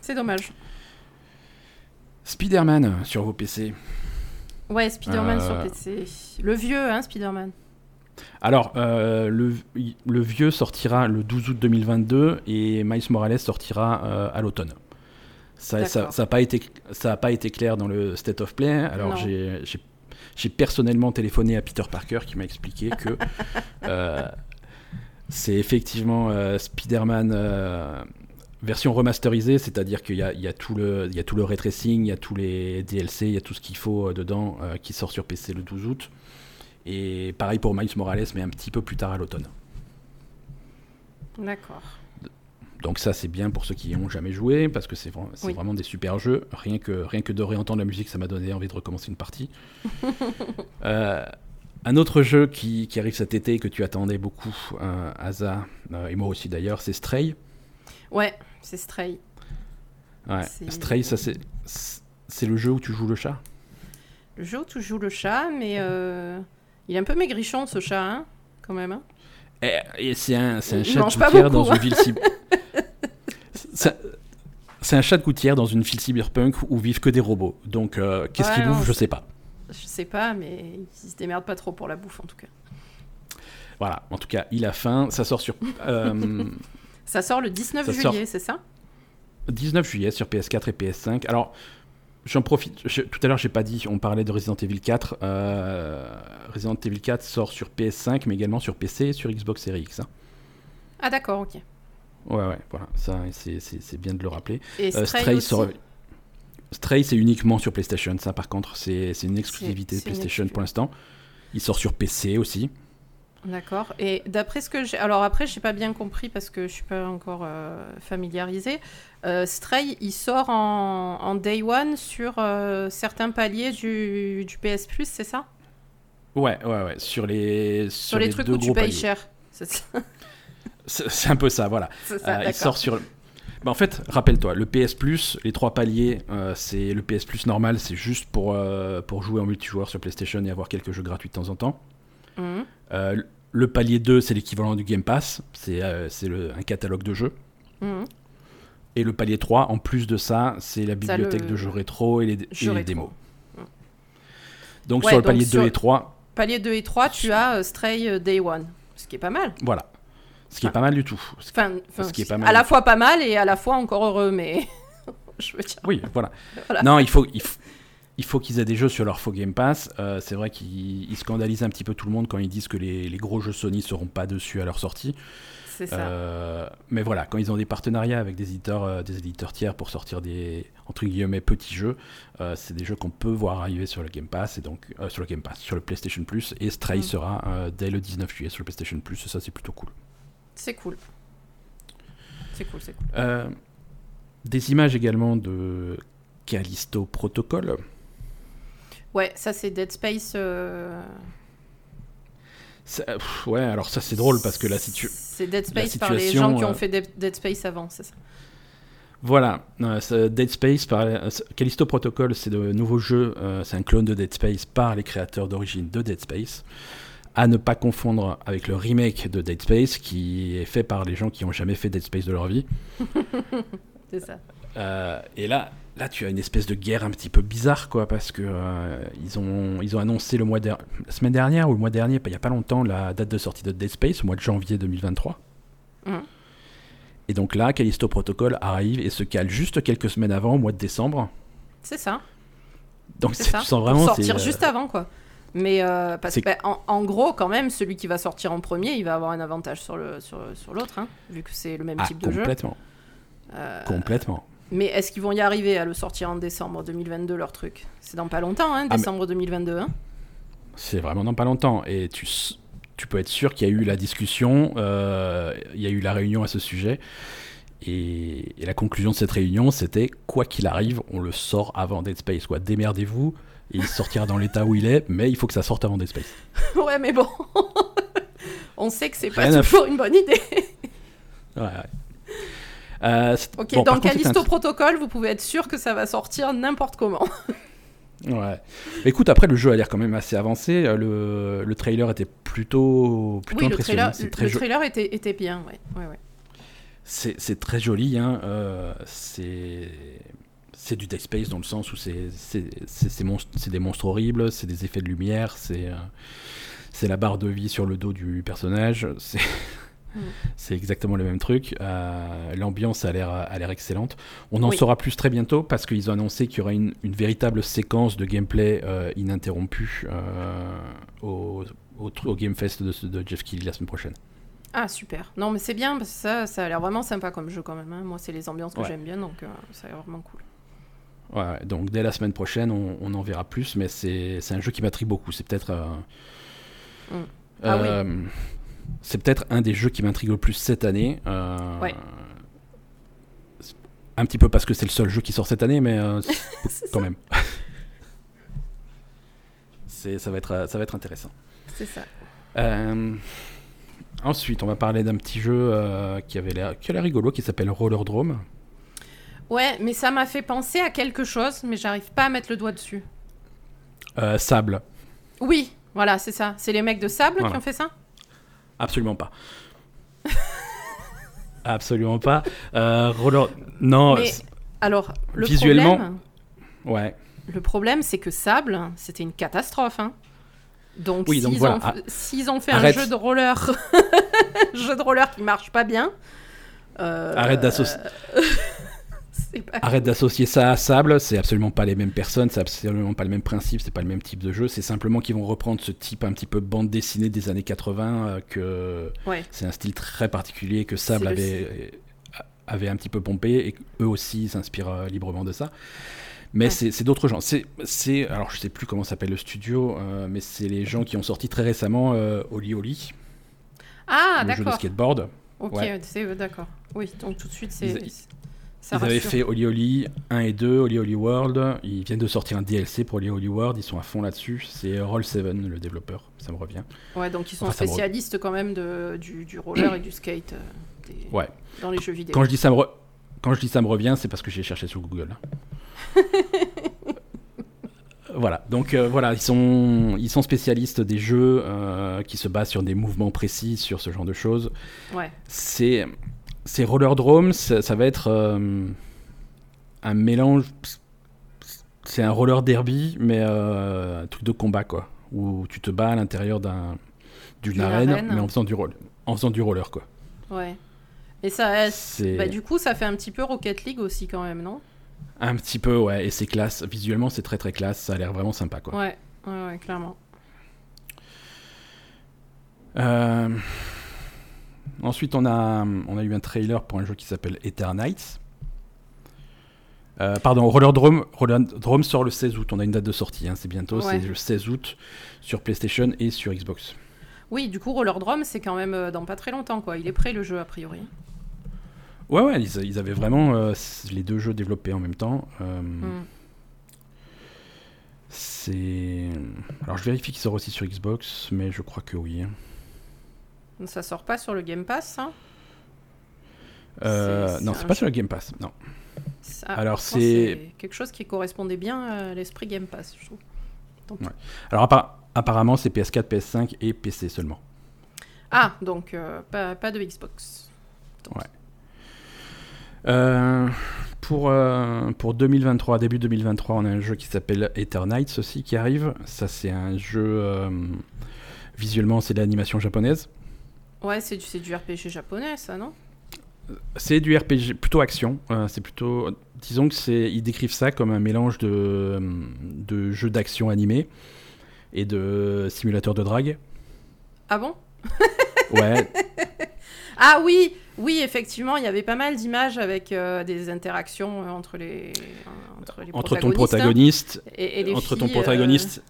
c'est dommage. Spider-Man sur vos PC. Ouais, Spider-Man Euh. sur PC. Le vieux, hein, Spider-Man. Alors, euh, le, le, vieux sortira le 12 août 2022 et Miles Morales sortira euh, à l'automne. Ça n'a ça, pas, été, ça pas été clair dans le State of Play. Alors, j'ai personnellement téléphoné à Peter Parker qui m'a expliqué que euh, c'est effectivement Spider-Man version remasterisée, c'est-à-dire qu'il y, y, a tout le, il y a tout le ray tracing, il y a tous les DLC, il y a tout ce qu'il faut dedans qui sort sur PC le 12 août. Et pareil pour Miles Morales, mais un petit peu plus tard à l'automne. D'accord. Donc ça c'est bien pour ceux qui n'ont jamais joué, parce que c'est vraiment des super jeux. Rien que, rien que de réentendre la musique, ça m'a donné envie de recommencer une partie. Euh, un autre jeu qui, qui, arrive cet été et que tu attendais beaucoup, euh, Asa, euh, et moi aussi d'ailleurs, c'est Stray. Ouais, c'est Stray. Ouais. Stray, ça c'est, c'est le jeu où tu joues le chat? Le jeu où tu joues le chat, mais euh, il est un peu maigrichon ce chat, hein, quand même. Hein. Et, c'est un, un chat gouttière dans une ville c'est un chat de gouttière dans une ville cyberpunk où vivent que des robots. Donc, euh, qu'est-ce qu'il bouffe Je sais pas. Je sais pas, mais il se démerde pas trop pour la bouffe en tout cas. Voilà, en tout cas, il a faim. Ça sort sur. Euh, ça sort le 19 juillet, c'est ça? 19 juillet sur PS4 et PS5. Alors, J'en profite. tout à l'heure, j'ai pas dit. On parlait de Resident Evil 4. Euh, Resident Evil 4 sort sur PS5, mais également sur PC et sur Xbox Series X. Hein. Ah d'accord, ok. Ouais, ouais, voilà. Ça, c'est bien de le rappeler. Et euh, Stray, Stray, c'est uniquement sur PlayStation. Ça, par contre, c'est une exclusivité de PlayStation pour l'instant. Il sort sur PC aussi. D'accord. Et d'après ce que j'ai. Alors après, je n'ai pas bien compris parce que je suis pas encore euh, familiarisée. Euh, Stray, il sort en, day one sur euh, certains paliers du, du PS Plus, c'est ça? Ouais, ouais, ouais. Sur les, sur, les, trucs où tu payes cher. C'est un peu ça, voilà. il sort sur. Bah, en fait, rappelle-toi, le PS Plus, les trois paliers, c'est le PS Plus normal, c'est juste pour, pour jouer en multijoueur sur PlayStation et avoir quelques jeux gratuits de temps en temps. Mmh. Le palier 2, c'est l'équivalent du Game Pass, c'est euh, un catalogue de jeux. Mhm. Et le palier 3, en plus de ça, c'est la bibliothèque de jeux rétro et les, démos. Mhm. Donc sur le palier 2 et 3... Palier 2 et 3, tu as euh, Stray euh, Day 1, ce qui est pas mal. Voilà. Ce qui est pas mal du tout. Enfin, ce qui est pas mal à la fois pas mal et à la fois encore heureux, mais... Je veux dire. Oui, voilà. voilà. Non, il faut, il faut, il faut qu'ils aient des jeux sur leur faux Game Pass. Euh, c'est vrai qu'ils scandalisent un petit peu tout le monde quand ils disent que les, gros jeux Sony seront pas dessus à leur sortie. C'est ça. Euh, mais voilà, quand ils ont des partenariats avec des éditeurs, euh, des éditeurs tiers pour sortir des entre guillemets petits jeux, c'est des jeux qu'on peut voir arriver sur le Game Pass et donc sur le Game Pass, sur le PlayStation Plus. Et Stray mm. sera dès le 19 juillet sur le PlayStation Plus. ça, c'est plutôt cool. C'est cool. C'est cool, c'est cool. des images également de Callisto Protocol. Ouais, ça c'est Dead Space. Euh, ouais, alors ça c'est drôle parce que la, situation. c'est Dead Space par les gens qui ont euh, fait Dead Space avant, c'est ça voilà, Dead Space, par, Callisto Protocol, c'est de nouveau jeu, euh, c'est un clone de Dead Space par les créateurs d'origine de Dead Space. À ne pas confondre avec le remake de Dead Space qui est fait par les gens qui n'ont jamais fait Dead Space de leur vie. c'est ça. et là, là, tu as une espèce de guerre un petit peu bizarre, quoi, parce que euh, ils, ont, ils ont annoncé le mois la semaine dernière ou le mois dernier, il n'y a pas longtemps, la date de sortie de Dead Space, au mois de janvier 2023. Mmh. Et donc là, Callisto Protocol arrive et se cale juste quelques semaines avant, au mois de décembre. C'est ça. Donc ça. tu sens vraiment. Pour sortir juste avant, quoi. Mais euh, parce que, en, gros, quand même, celui qui va sortir en premier, il va avoir un avantage sur l'autre, sur, sur l'autre, hein, vu que c'est le même ah, type de jeu. Complètement. Euh, complètement. Mais est-ce qu'ils vont y arriver à le sortir en décembre 2022, leur truc? C'est dans pas longtemps, hein, ah, décembre 2022. Hein? C'est vraiment dans pas longtemps. Et tu, tu peux être sûr qu'il y a eu la discussion, euh, il y a eu la réunion à ce sujet. Et, la conclusion de cette réunion, c'était quoi qu'il arrive, on le sort avant Dead Space. Quoi. Démerdez-vous, et il sortira dans l'état où il est, mais il faut que ça sorte avant Dead Space. ouais, mais bon, on sait que c'est pas toujours une bonne idée. ouais, ouais. Euh, ok, dans Callisto Protocol, vous pouvez être sûr que ça va sortir n'importe comment. ouais. Écoute, après, le jeu a l'air quand même assez avancé. Euh, le, le trailer était plutôt, plutôt oui, impressionnant. Le trailer, le trailer était, était, bien, ouais. ouais, ouais. C'est très joli, hein. Euh, c'est c'est du Dead Space dans le sens où c'est des monstres horribles, c'est des effets de lumière, c'est c'est la barre de vie sur le dos du personnage. C'est mm. c'est exactement le même truc. Euh, l'ambiance a l'air excellente. On en saura plus très bientôt parce qu'ils ont annoncé qu'il y aura une, véritable séquence de gameplay euh, ininterrompue euh, au, au, Game Fest de, de, Jeff Keighley la semaine prochaine. Ah super. Non mais c'est bien parce que ça, ça a l'air vraiment sympa comme jeu quand même. Hein. Moi c'est les ambiances que j'aime bien donc ça a l'air vraiment cool. Ouais, donc dès la semaine prochaine on, en verra plus mais c'est un jeu qui m'intrigue beaucoup. C'est peut-être Mm. Ah euh, c'est peut-être un des jeux qui m'intrigue le plus cette année. Euh, un petit peu parce que c'est le seul jeu qui sort cette année, mais euh, quand même. ça, va être, ça va être intéressant. C'est ça. ensuite, on va parler d'un petit jeu qui, avait l'air, qui a l'air rigolo, qui s'appelle Rollerdrome. Ouais, mais ça m'a fait penser à quelque chose, mais j'arrive pas à mettre le doigt dessus. sable. Oui, voilà, c'est ça. C'est les mecs de Sable qui ont fait ça? Absolument pas. Absolument pas. Euh, Non. alors, le visuellement, problème, ouais. Le problème, c'est que Sable, c'était une catastrophe. Hein. Donc, s'ils ont, ah, ont, fait un jeu de roller, jeu de roller qui marche pas bien. Euh, Arrête d'associer. Arrête d'associer ça à Sable, c'est absolument pas les mêmes personnes, c'est absolument pas le même principe, c'est pas le même type de jeu. C'est simplement qu'ils vont reprendre ce type un petit peu bande dessinée des années 80, euh, que c'est un style très particulier que Sable avait, avait un petit peu pompé et eux aussi s'inspirent euh, librement de ça. Mais c'est d'autres gens. C'est, alors je sais plus comment s'appelle le studio, euh, mais c'est les gens qui ont sorti très récemment Oli Oli. Ah, le jeu de skateboard. Ok, d'accord. Oui, donc tout de suite c'est. Ils avaient fait Oli Oli 1 et 2, Oli Oli World. Ils viennent de sortir un DLC pour Oli Oli World. Ils sont à fond là-dessus. C'est Roll7, le développeur. Ça me revient. Ouais, donc ils sont spécialistes quand même de, du, roller et du skate euh, ouais. dans les jeux vidéo. Quand je dis ça me, Quand je dis ça me revient, c'est parce que j'ai cherché sur Google. voilà, donc euh, voilà, ils sont, ils sont spécialistes des jeux euh, qui se basent sur des mouvements précis, sur ce genre de choses. Ouais. C'est c'est Rollerdrome, ça, ça va être euh, un mélange. C'est un roller derby, mais euh, un truc de combat, quoi. Où tu te bats à l'intérieur d'un, d'une arène, mais en faisant, du roll, en faisant du roller, quoi. Ouais. Et ça, bah, du coup, ça fait un petit peu Rocket League aussi, quand même, non? Un petit peu, ouais. Et c'est classe. Visuellement, c'est très très classe. Ça a l'air vraiment sympa, quoi. Ouais, ouais, ouais clairement. Euh. Ensuite, on a, on a eu un trailer pour un jeu qui s'appelle Eternites. Euh, pardon, Rollerdrome, Rollerdrome sort le 16 août. On a une date de sortie, hein, c'est bientôt. C'est le 16 août sur PlayStation et sur Xbox. Oui, du coup, Rollerdrome, c'est quand même euh, dans pas très longtemps, quoi. Il est prêt le jeu a priori. Ouais, ouais, ils, avaient vraiment euh, les deux jeux développés en même temps. Hmm. C'est. Alors, je vérifie qu'il sort aussi sur Xbox, mais je crois que oui. Hein. Ça sort pas sur le Game Pass, ça euh, Non, c'est pas sur le Game Pass, non. Alors c'est quelque chose qui correspondait bien à l'esprit Game Pass, je trouve. Alors apparemment c'est PS4, PS5 et PC seulement. Ah, donc euh, pas, pas, de Xbox. Ouais. Euh, pour, pour 2023, début 2023, on a un jeu qui s'appelle Eternites aussi qui arrive. Ça c'est un jeu... visuellement c'est de l'animation japonaise. Ouais, c'est du, du RPG japonais, ça, non? C'est du RPG, plutôt action. Euh, c'est plutôt. Disons que c'est. Ils décrivent ça comme un mélange de, de jeux d'action animés et de simulateurs de drague. Ah bon? Ouais. ah oui, oui, effectivement, il y avait pas mal d'images avec euh, des interactions entre les entre, les entre ton protagoniste et, entre ton protagoniste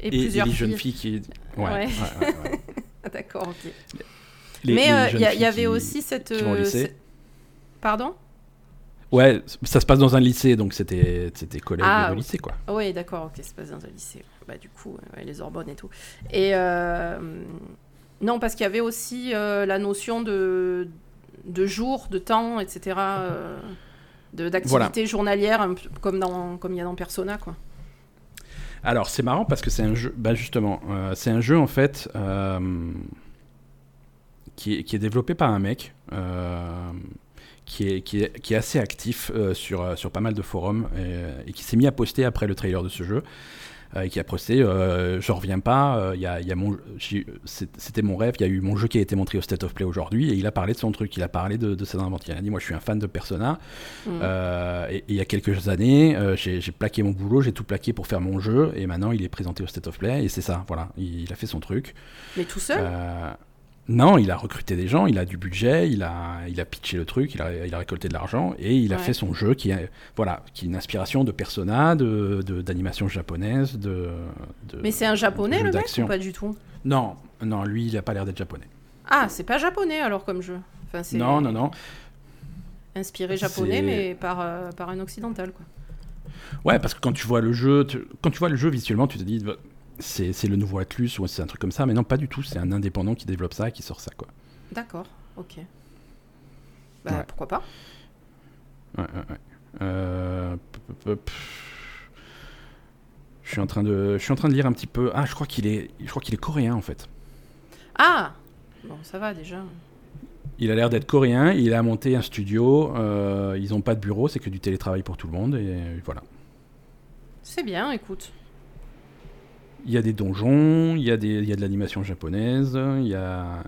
et, et, les jeunes filles qui. Ouais. ouais. ouais D'accord, ok. Mais euh, il y, avait aussi cette. Euh, pardon? Ouais, ça se passe dans un lycée, donc c'était c'était collègue ah, de lycée, quoi. Oui, d'accord, ok, ça se passe dans un lycée. Bah, du coup, les hormones et tout. Et euh, non, parce qu'il y avait aussi la notion de, de jour, de temps, etc., d'activité journalière, comme dans comme il y a dans Persona, quoi. Alors, c'est marrant parce que c'est un jeu, bah justement, c'est un jeu en fait qui est, développé par un mec euh, qui est, qui est, qui est assez actif sur, sur pas mal de forums et, et qui s'est mis à poster après le trailer de ce jeu. Euh, et qui a posté euh, Je reviens pas, euh, y a, y a mon, c'était mon rêve, il y a eu mon jeu qui a été montré au State of Play aujourd'hui, et il a parlé de son truc, il a parlé de, de ses inventaires. Il a dit Moi, je suis un fan de Persona, mm. et, il y a quelques années, j'ai plaqué mon boulot, j'ai tout plaqué pour faire mon jeu, et maintenant, il est présenté au State of Play, et c'est ça, voilà, il, a fait son truc. Mais tout seul? Non, il a recruté des gens, il a du budget, il a, il a pitché le truc, il a, il a récolté de l'argent et il a fait son jeu qui est, voilà, qui est une inspiration de Persona, de, d'animation japonaise, de, Mais c'est un japonais le mec ou pas du tout? Non, non, lui il a pas l'air d'être japonais. Ah, c'est pas japonais alors comme jeu enfin, Non, non, non. Inspiré japonais mais par, euh, par un occidental quoi. Ouais, parce que quand tu vois le jeu, quand tu vois le jeu visuellement, tu te dis c'est le nouveau Atlus ou c'est un truc comme ça, mais non, pas du tout. C'est un indépendant qui développe ça et qui sort ça, quoi. D'accord, ok. Bah, pourquoi pas Ouais, ouais, ouais. Euh, je suis en train de, je suis en train de lire un petit peu. Ah, je crois qu'il est, je crois qu'il est coréen en fait. Ah, bon, ça va déjà. Il a l'air d'être coréen. Il a monté un studio. Euh, ils n'ont pas de bureau, c'est que du télétravail pour tout le monde et voilà. C'est bien, écoute. Il y a des donjons, il y a, des, il y a de l'animation japonaise, il y a,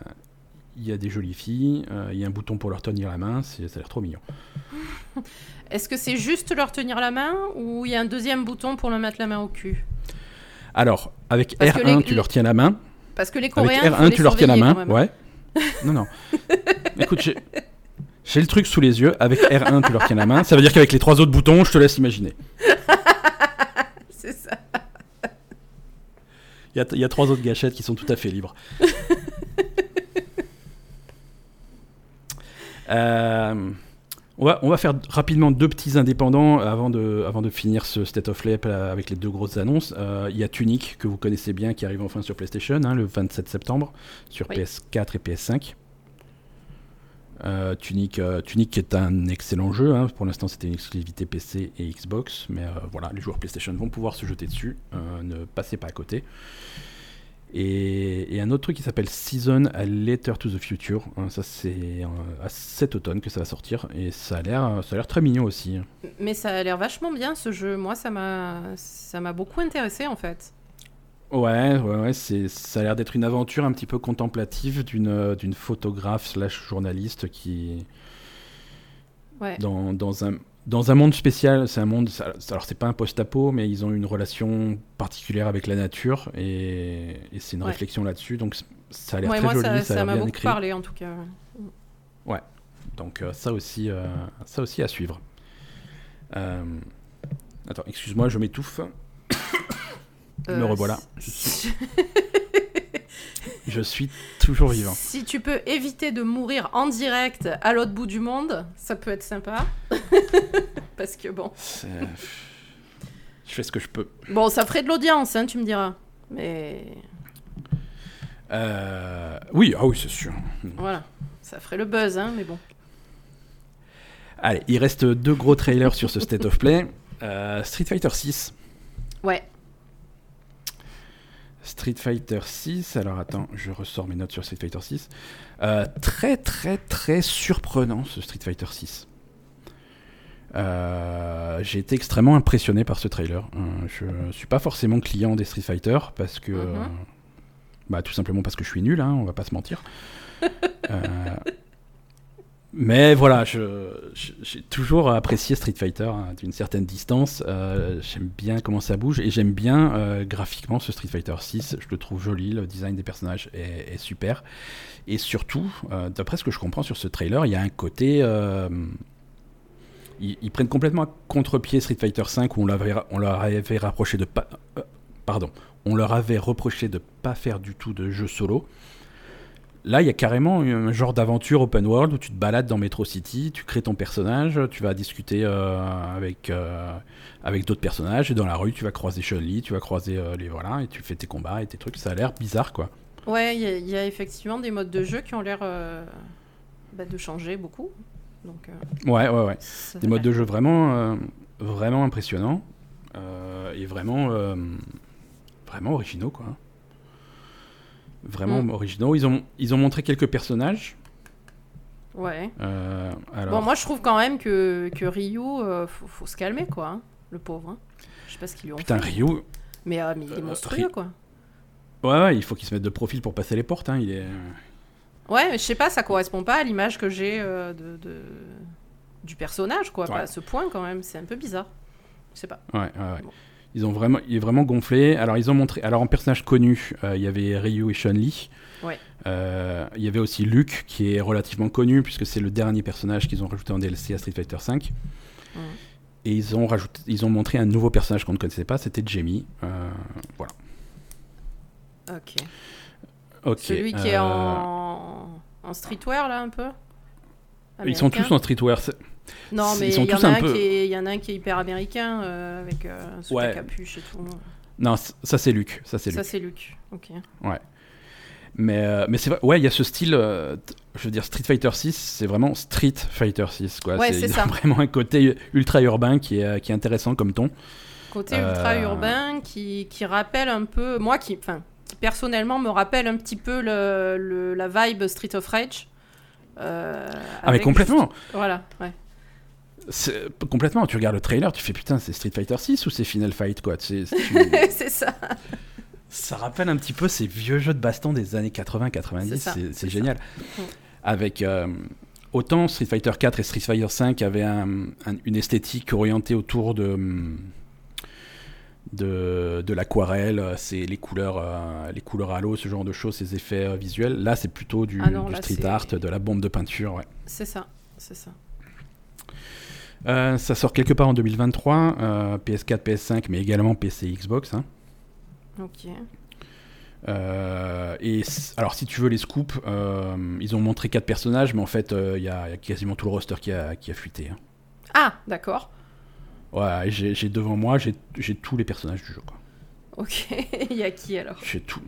il y a des jolies filles, euh, il y a un bouton pour leur tenir la main, ça a l'air trop mignon. Est-ce que c'est juste leur tenir la main ou il y a un deuxième bouton pour leur mettre la main au cul? Alors, avec R1, tu leur tiens la main. Parce que les Coréens. Avec R1, tu leur tiens la main, ouais. non, non. Écoute, j'ai le truc sous les yeux. Avec R1, tu leur tiens la main. Ça veut dire qu'avec les trois autres boutons, je te laisse imaginer. c'est ça. Il y, a trois autres gâchettes qui sont tout à fait libres. Euh, on, va, on va faire rapidement deux petits indépendants avant de, avant de finir ce State of Play avec les deux grosses annonces. Euh, il y a Tunic, que vous connaissez bien, qui arrive enfin sur PlayStation hein, le 27 septembre, sur PS4 et PS5. Euh, Tunic, euh, Tunic est un excellent jeu. Hein. Pour l'instant, c'était une exclusivité PC et Xbox, mais euh, voilà, les joueurs PlayStation vont pouvoir se jeter dessus. ne passez pas à côté. Et, un autre truc qui s'appelle Season a Letter to the Future. Hein. ça, c'est à cet automne que ça va sortir et ça a l'air, ça a l'air très mignon aussi. Mais ça a l'air vachement bien ce jeu. Moi, ça m'a, ça m'a beaucoup intéressé en fait. Ouais, ouais, ouais c'est, ça a l'air d'être une aventure un petit peu contemplative d'une, euh, d'une photographe slash journaliste qui... Ouais. Dans, dans, un, dans un monde spécial, c'est un monde... Alors c'est pas un post-apo, mais ils ont une relation particulière avec la nature et, et c'est une réflexion là-dessus, donc ça a l'air très moi, joli, ça, ça, ça m'a beaucoup écrit. parlé en tout cas. Ouais, donc euh, ça, aussi, euh, ça aussi à suivre. Euh... Attends, excuse-moi, je m'étouffe. Me euh, revoilà. Je suis... toujours vivant. Si tu peux éviter de mourir en direct à l'autre bout du monde, ça peut être sympa. Parce que bon. Je fais ce que je peux. Bon, ça ferait de l'audience, hein, tu me diras. Mais. Euh... Oui, ah oui, c'est sûr. Voilà, ça ferait le buzz, hein, mais bon. Allez, il reste deux gros trailers sur ce State of Play. Euh, Street Fighter 6. Ouais. Street Fighter 6. Alors attends, je ressors mes notes sur Street Fighter 6. Euh, très très très surprenant ce Street Fighter 6. Euh, j'ai été extrêmement impressionné par ce trailer. Euh, je suis pas forcément client des Street Fighter parce que, mhm. bah, tout simplement parce que je suis nul, hein, on va pas se mentir. Mais voilà, j'ai toujours apprécié Street Fighter hein, d'une certaine distance. Euh, j'aime bien comment ça bouge et j'aime bien euh, graphiquement ce Street Fighter 6. Je le trouve joli, le design des personnages est, super. Et surtout, euh, d'après ce que je comprends sur ce trailer, il y a un côté. Ils, prennent complètement à contre-pied Street Fighter 5 où on, leur avait rapproché de pas. pardon. On leur avait reproché de pas faire du tout de jeu solo. Là, il y a carrément un genre d'aventure open world où tu te balades dans Metro City, tu crées ton personnage, tu vas discuter euh, avec, euh, avec d'autres personnages, et dans la rue, tu vas croiser Chun-Li, tu vas croiser euh, les. Voilà, et tu fais tes combats et tes trucs. Ça a l'air bizarre, quoi. Ouais, il y, a effectivement des modes de jeu qui ont l'air bah, de changer beaucoup. Donc, ouais, ouais, ouais. Des modes de jeu vraiment, vraiment impressionnants et vraiment, vraiment originaux, quoi vraiment mm. originaux. Ils ont, ils ont montré quelques personnages. Ouais. Euh, alors... Bon, moi je trouve quand même que, que Ryu, euh, faut, faut se calmer quoi, hein, le pauvre. hein. Je sais pas ce qu'ils lui ont Putain, fait. Ryu. Mais, euh, mais il est Euh, monstrueux quoi. Ouais, ouais, il faut qu'il se mette de profil pour passer les portes. Hein. Il est... Ouais, mais je sais pas, ça correspond pas à l'image que j'ai euh, de, de- du personnage quoi. Pas à ce point quand même, c'est un peu bizarre. Je sais pas. Ouais, ouais, ouais. Bon. Ils ont vraiment, il est vraiment gonflé. Alors ils ont montré, alors en personnage connu, euh, il y avait Ryu et Chun-Li. Ouais. Euh, il y avait aussi Luke qui est relativement connu puisque c'est le dernier personnage qu'ils ont rajouté en DLC à Street Fighter V. Et ils ont rajouté, ils ont montré un nouveau personnage qu'on ne connaissait pas, c'était Jamie. Euh, voilà. Ok. Ok. Celui qui est euh, en, en streetwear là un peu? Ils sont tous en streetwear. Non, mais il y, en a un peu- qui est- il y en a un qui est hyper américain euh, avec euh, sous Ouais. la capuche et tout. Non, ça c'est Luke. Ça c'est Ça, Luke. c'est Luc. Ok. Mais, euh, mais c'est vrai, ouais, il y a ce style, euh, je veux dire, Street Fighter 6, c'est vraiment Street Fighter 6, quoi. Ouais, c'est ça. vraiment un côté ultra urbain qui est, qui est intéressant comme ton. Côté Euh, ultra urbain qui, qui rappelle un peu. Moi, qui, enfin, qui personnellement me rappelle un petit peu le, le- la vibe Street of Rage. Ah, mais complètement, juste- Voilà, ouais. C'est- complètement. Tu regardes le trailer, tu fais putain, c'est Street Fighter 6 ou c'est Final Fight, quoi. C'est- c'est- tu- c'est ça. ça rappelle un petit peu ces vieux jeux de baston des années C'est 80-90, ça, c'est c'est c'est ça. génial. Mm. Avec. euh, Autant Street Fighter 4 et Street Fighter 5 avaient un- un- une esthétique orientée autour de, de, de l'aquarelle, c'est les couleurs, euh, les couleurs à l'eau, ce genre de choses, ces effets euh, visuels. Là, c'est plutôt du, Ah non, du là, street c'est- art, de la bombe de peinture. ouais. C'est ça. C'est ça. Euh, ça sort quelque part en 2023, euh, PS4, PS5, mais également PC et Xbox. hein. Ok. Euh, et alors, si tu veux les scoops, euh, ils ont montré quatre personnages, mais en fait, euh, il y, a il y a quasiment tout le roster qui a, qui a fuité. hein. Ah, d'accord. Ouais, j'ai devant moi, j'ai j'ai tous les personnages du jeu. Quoi. Ok. Il y a qui alors? J'ai tout.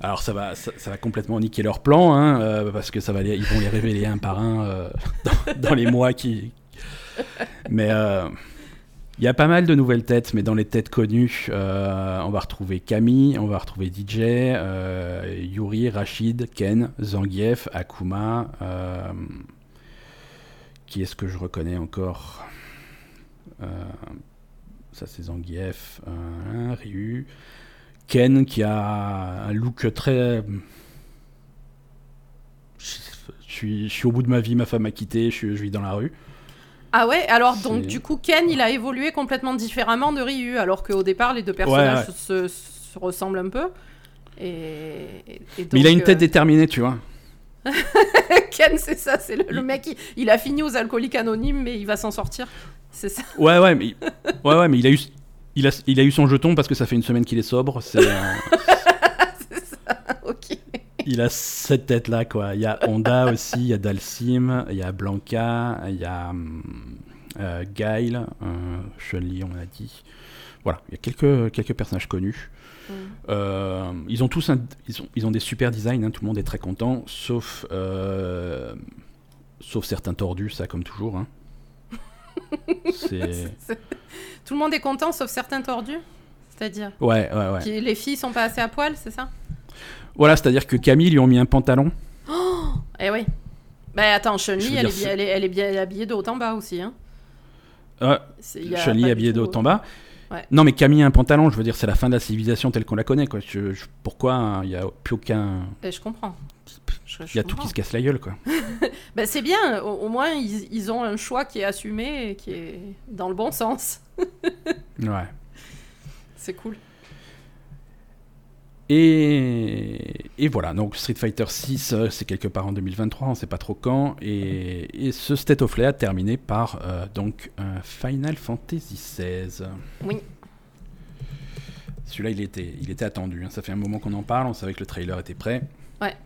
Alors ça va, ça, ça va complètement niquer leur plan, hein, euh, parce que ça va les- ils vont les révéler un par un euh, dans, dans les mois qui. Mais euh, il y a pas mal de nouvelles têtes, mais dans les têtes connues, euh, on va retrouver Camille, on va retrouver DJ, euh, Yuri, Rachid, Ken, Zangief, Akuma. euh, qui est-ce que je reconnais encore? Euh, Ça c'est Zangief, euh, Ryu. Ken qui a un look très. Je suis, au bout de ma vie, ma femme m'a quitté, je vis dans la rue. Ah ouais, alors donc du coup Ken il a évolué complètement différemment de Ryu alors qu'au départ les deux personnages ouais. Se, se ressemblent un peu. Et, et- et Mais il a une tête euh, déterminée, tu vois. Ken c'est ça, c'est le, le mec il, il a fini aux alcooliques anonymes mais il va s'en sortir. C'est ça. Ouais, ouais, mais, ouais, ouais, mais il, a eu, il, a, il a eu son jeton parce que ça fait une semaine qu'il est sobre. C'est, euh. il a cette tête-là, quoi. Il y a Honda aussi, il y a Dalsim, il y a Blanca, il y a hum, euh, Guile, euh, Chun-Li, on a dit. Voilà, il y a quelques, quelques personnages connus. Mm. Euh, ils ont tous un- ils, ont, ils ont des super designs, hein, tout le monde est très content, sauf, euh, sauf certains tordus, ça comme toujours. hein. Tout le monde est content sauf certains tordus. C'est-à-dire Ouais, ouais, ouais. les filles sont pas assez à poil, c'est ça? Voilà, c'est-à-dire que Camille lui ont mis un pantalon. Eh oui. Bah attends, Chun-Li elle, est bien- elle, est, elle est bien habillée de haut en bas aussi. Hein. Euh, C'est- il y a Chun-Li pas du habillé de tout- haut en bas. Ouais. Non, mais Camille a un pantalon, je veux dire, c'est la fin de la civilisation telle qu'on la connaît, quoi. Je- je- pourquoi hein, il n'y a plus aucun. Eh, je comprends. Il y a tout qui se casse la gueule, quoi. Bah, c'est bien, au, au moins ils, ils ont un choix qui est assumé et qui est dans le bon sens. Ouais. C'est cool. Et, et voilà, donc Street Fighter 6, c'est quelque part en 2023, on sait pas trop quand. Et, et ce State of Play a terminé par euh, donc un Final Fantasy XVI. Oui. Celui-là, il était, il était attendu. hein. Ça fait un moment qu'on en parle, on savait que le trailer était prêt. Ouais.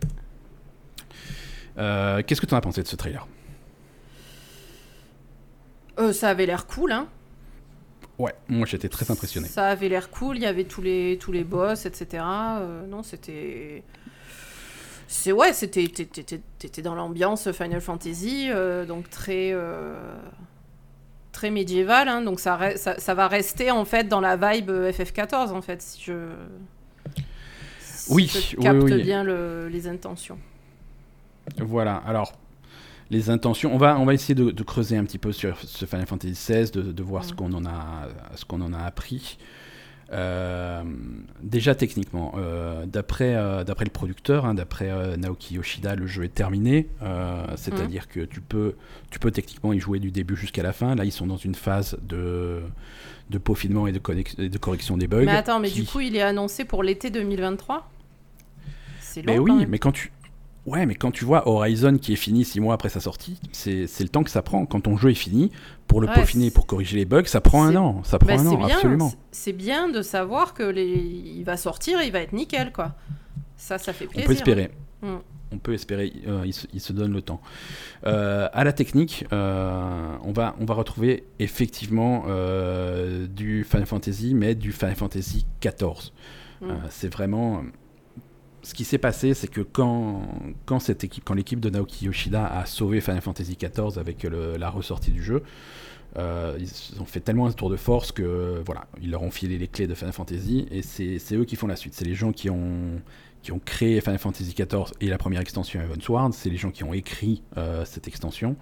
Euh, Qu'est-ce que tu en as pensé de ce trailer? Euh, ça avait l'air cool, hein. Ouais, moi j'étais très impressionné. Ça avait l'air cool, il y avait tous les, tous les boss, etc. Euh, non, c'était. C'est ouais, c'était. t'étais- dans l'ambiance Final Fantasy, euh, donc très. euh, très médiéval, hein, donc ça, re- ça, ça va rester en fait dans la vibe FF14 en fait, si je. si Oui, je oui, capte oui. bien le- les intentions. Voilà, alors les intentions. On va, on va essayer de, creuser un petit peu sur ce Final Fantasy XVI, de, de voir ce qu'on en a, ce qu'on en a appris. Euh, déjà techniquement, euh, d'après euh, d'après le producteur, hein, d'après Naoki Yoshida, le jeu est terminé. C'est-à-dire mhm. que tu peux tu peux techniquement y jouer du début jusqu'à la fin. Là, ils sont dans une phase de de peaufinement et de, de correction des bugs. Mais attends, mais du coup, il est annoncé pour l'été 2023 C'est long. Mais oui, mais quand tu Ouais, mais quand tu vois Horizon qui est fini six mois après sa sortie, c'est le temps que ça prend. Quand ton jeu est fini, pour le peaufiner, pour corriger les bugs, ça prend un an. Ça prend bah, un an, absolument. C'est bien de savoir que les... il va sortir et il va être nickel, quoi. Ça, ça fait plaisir. On peut espérer. Mm. On peut espérer, euh, il, se, donne le temps. Euh, à la technique, euh, on, va, on va retrouver effectivement euh, du Final Fantasy, mais du Final Fantasy XIV. Mm. c'est vraiment ce qui s'est passé, c'est que quand, cette équipe, quand l'équipe de Naoki Yoshida a sauvé Final Fantasy XIV avec la ressortie du jeu, euh, ils ont fait tellement un tour de force que voilà, ils leur ont filé les clés de Final Fantasy et c'est eux qui font la suite. C'est les gens qui ont qui ont créé Final Fantasy XIV et la première extension Sword. c'est les gens qui ont écrit euh, cette extension.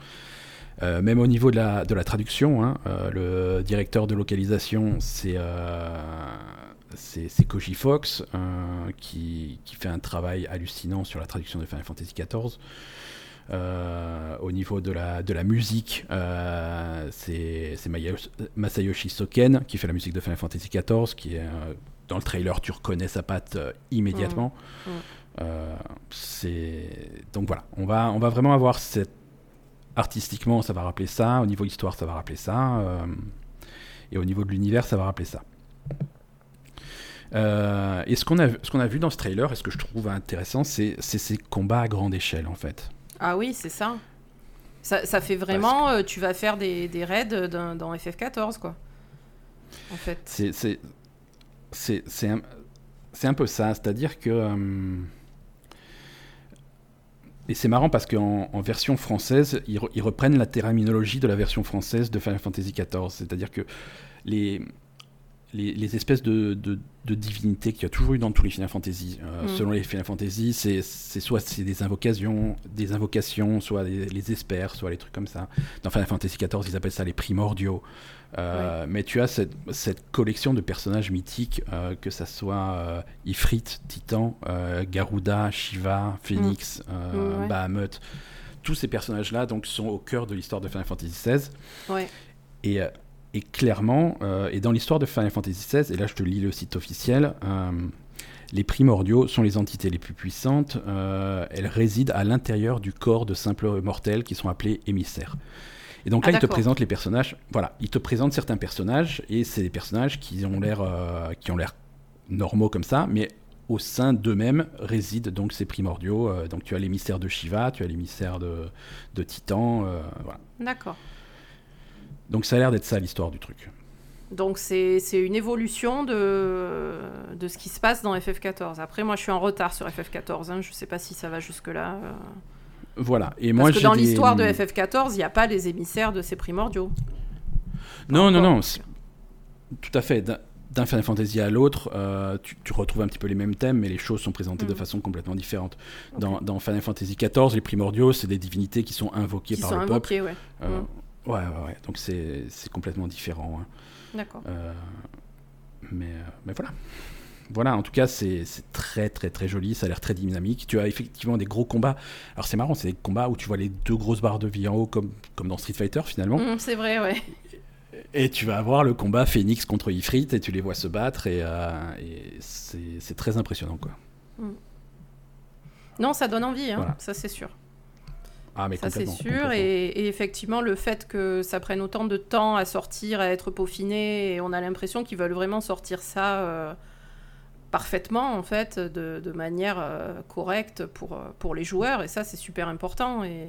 Euh, même au niveau de la, de la traduction, hein, le directeur de localisation, c'est c'est Koji Fox euh, qui, qui, fait un travail hallucinant sur la traduction de Final Fantasy XIV. Euh, au niveau de la, de la musique, euh, c'est Masayoshi Soken qui fait la musique de Final Fantasy XIV, qui est dans le trailer, tu reconnais sa patte immédiatement. Mmh. Mmh. c'est donc voilà, on va, on va vraiment avoir cette artistiquement, ça va rappeler ça. Au niveau histoire, ça va rappeler ça. et au niveau de l'univers, ça va rappeler ça. Euh, et ce qu'on a, ce qu'on a vu dans ce trailer, et ce que je trouve intéressant, c'est ces combats à grande échelle, en fait. Ah oui, c'est ça. ça. ça. fait vraiment, euh, tu vas faire des, des raids dans, FF14, quoi. En fait. C'est un, un peu ça, c'est-à-dire que... Euh, et c'est marrant parce qu'en en version française, ils, ils, reprennent la terminologie de la version française de Final Fantasy XIV. C'est-à-dire que les, les, espèces de, de, divinités qu'il y a toujours eu dans tous les Final Fantasy. Euh, mm. Selon les Final Fantasy, c'est soit c'est des invocations, des invocations, soit les experts, soit les trucs comme ça. Dans Final Fantasy XIV, ils appellent ça les primordiaux. Euh, mais tu as cette, cette, collection de personnages mythiques, euh, que ça soit Ifrit, Titan, Garuda, Shiva, Phoenix, mm. Bahamut. Tous ces personnages-là donc sont au cœur de l'histoire de Final Fantasy XVI. Ouais. Et et clairement, euh, et dans l'histoire de Final Fantasy XVI, et là je te lis le site officiel, euh, les primordiaux sont les entités les plus puissantes. Euh, elles résident à l'intérieur du corps de simples mortels qui sont appelés émissaires. Et donc là, ah, il te présente les personnages. Voilà, il te présente certains personnages et c'est des personnages qui ont l'air, qui ont l'air normaux comme ça, mais au sein d'eux-mêmes résident donc ces primordiaux. donc tu as l'émissaire de Shiva, tu as l'émissaire de, de Titan. voilà. D'accord. Donc ça a l'air d'être ça l'histoire du truc. Donc c'est une évolution de, de ce qui se passe dans FF14. Après, moi je suis en retard sur FF14, hein. je ne sais pas si ça va jusque-là. Euh. Voilà. Et Parce que dans l'histoire de FF14, il n'y a pas les émissaires de ces primordiaux. Non, non, non. Tout à fait. D'un Final Fantasy à l'autre, euh, tu, retrouves un petit peu les mêmes thèmes, mais les choses sont présentées de mm. façon complètement différente. Dans, dans, Final Fantasy XIV, les primordiaux, c'est des divinités qui sont invoquées par le peuple. Ouais. Euh, mm. Ouais, ouais, ouais. Donc c'est complètement différent. Hein. D'accord. Euh, mais, euh, mais voilà. Voilà, en tout cas, c'est très très très joli, ça a l'air très dynamique. Tu as effectivement des gros combats. Alors c'est marrant, c'est des combats où tu vois les deux grosses barres de vie en haut, comme, comme dans Street Fighter finalement. Mmh, c'est vrai, ouais. Et tu vas avoir le combat Phoenix contre Ifrit et tu les vois se battre et, euh, et c'est très impressionnant quoi. Mmh. Non, ça donne envie, hein, ça c'est sûr. Ah, mais ça c'est sûr. Et, effectivement, le fait que ça prenne autant de temps à sortir, à être peaufiné, et on a l'impression qu'ils veulent vraiment sortir ça euh, parfaitement, en fait, de, manière euh, correcte pour, euh, pour les joueurs. Et ça, c'est super important. Et,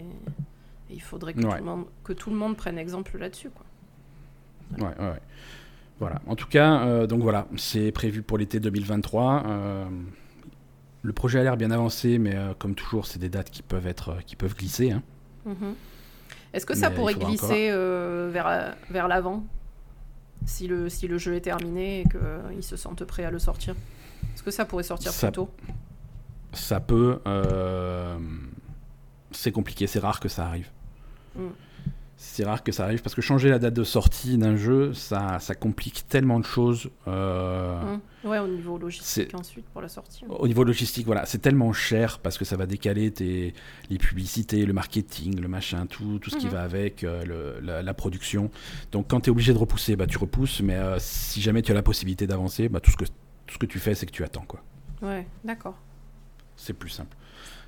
il faudrait que, tout le monde, que tout le monde prenne exemple là-dessus. Ouais, ouais, Voilà. En tout cas, donc voilà, c'est prévu pour l'été 2023. Le projet a l'air bien avancé, mais euh, comme toujours, c'est des dates qui peuvent, être, euh, qui peuvent glisser. Hein. Mhm. Est-ce que ça pourrait glisser euh, vers, vers l'avant? Si le, si le jeu est terminé et qu'ils se sentent prêts à le sortir? Est-ce que ça pourrait sortir plus tôt? Ça peut. c'est compliqué, c'est rare que ça arrive. Mm. C'est rare que ça arrive parce que changer la date de sortie d'un jeu, ça, ça complique tellement de choses. euh, Mm. Ouais, au niveau logistique ensuite pour la sortie. Au niveau logistique, voilà, c'est tellement cher parce que ça va décaler tes, les publicités, le marketing, le machin, tout, tout ce qui Mhm. va avec, euh, le- la, la production. Donc quand tu es obligé de repousser, bah, tu repousses, mais euh, si jamais tu as la possibilité d'avancer, bah, tout, ce que, tout ce que tu fais, c'est que tu attends. quoi. Ouais, d'accord. C'est plus simple.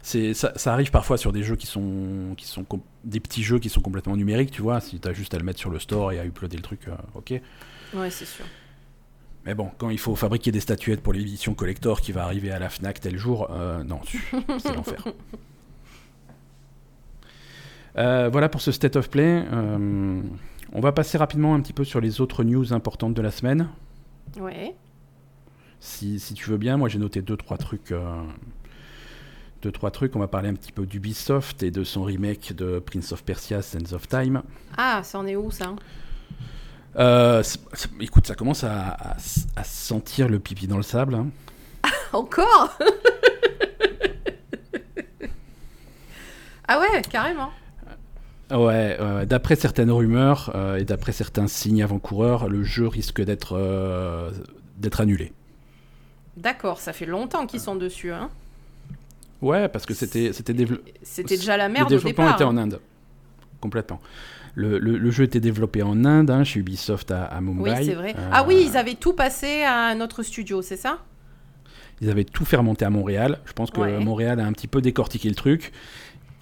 C'est, ça, ça arrive parfois sur des jeux qui sont, qui sont com- des petits jeux qui sont complètement numériques, tu vois. Si tu as juste à le mettre sur le store et à uploader le truc, euh, ok. Ouais, c'est sûr. Mais bon, quand il faut fabriquer des statuettes pour l'édition collector qui va arriver à la Fnac tel jour, euh, non, c'est l'enfer. Euh, voilà pour ce State of Play. On va passer rapidement un petit peu sur les autres news importantes de la semaine. Ouais. Si, si tu veux bien, moi j'ai noté deux trois trucs. Deux trois trucs. On va parler un petit peu d'Ubisoft et de son remake de Prince of Persia: Sands of Time. Ah, ça en est où ça? Euh, écoute, ça commence à, à s- à sentir le pipi dans le sable. hein. Encore? Ah ouais, carrément. Ouais, euh, d'après certaines rumeurs euh, et d'après certains signes avant-coureurs, le jeu risque d'être euh, d'être annulé. D'accord, ça fait longtemps qu'ils sont dessus. Hein. Ouais, parce que c'était c'était dévelop- C'était déjà la merde le au développement départ. était hein. en Inde, complètement. Le, le- le jeu était développé en Inde, hein, chez Ubisoft à, à Mumbai. Oui, c'est vrai. Euh, Ah oui, ils avaient tout passé à un autre studio, c'est ça? Ils avaient tout fait remonter à Montréal. Je pense que Ouais. Montréal a un petit peu décortiqué le truc.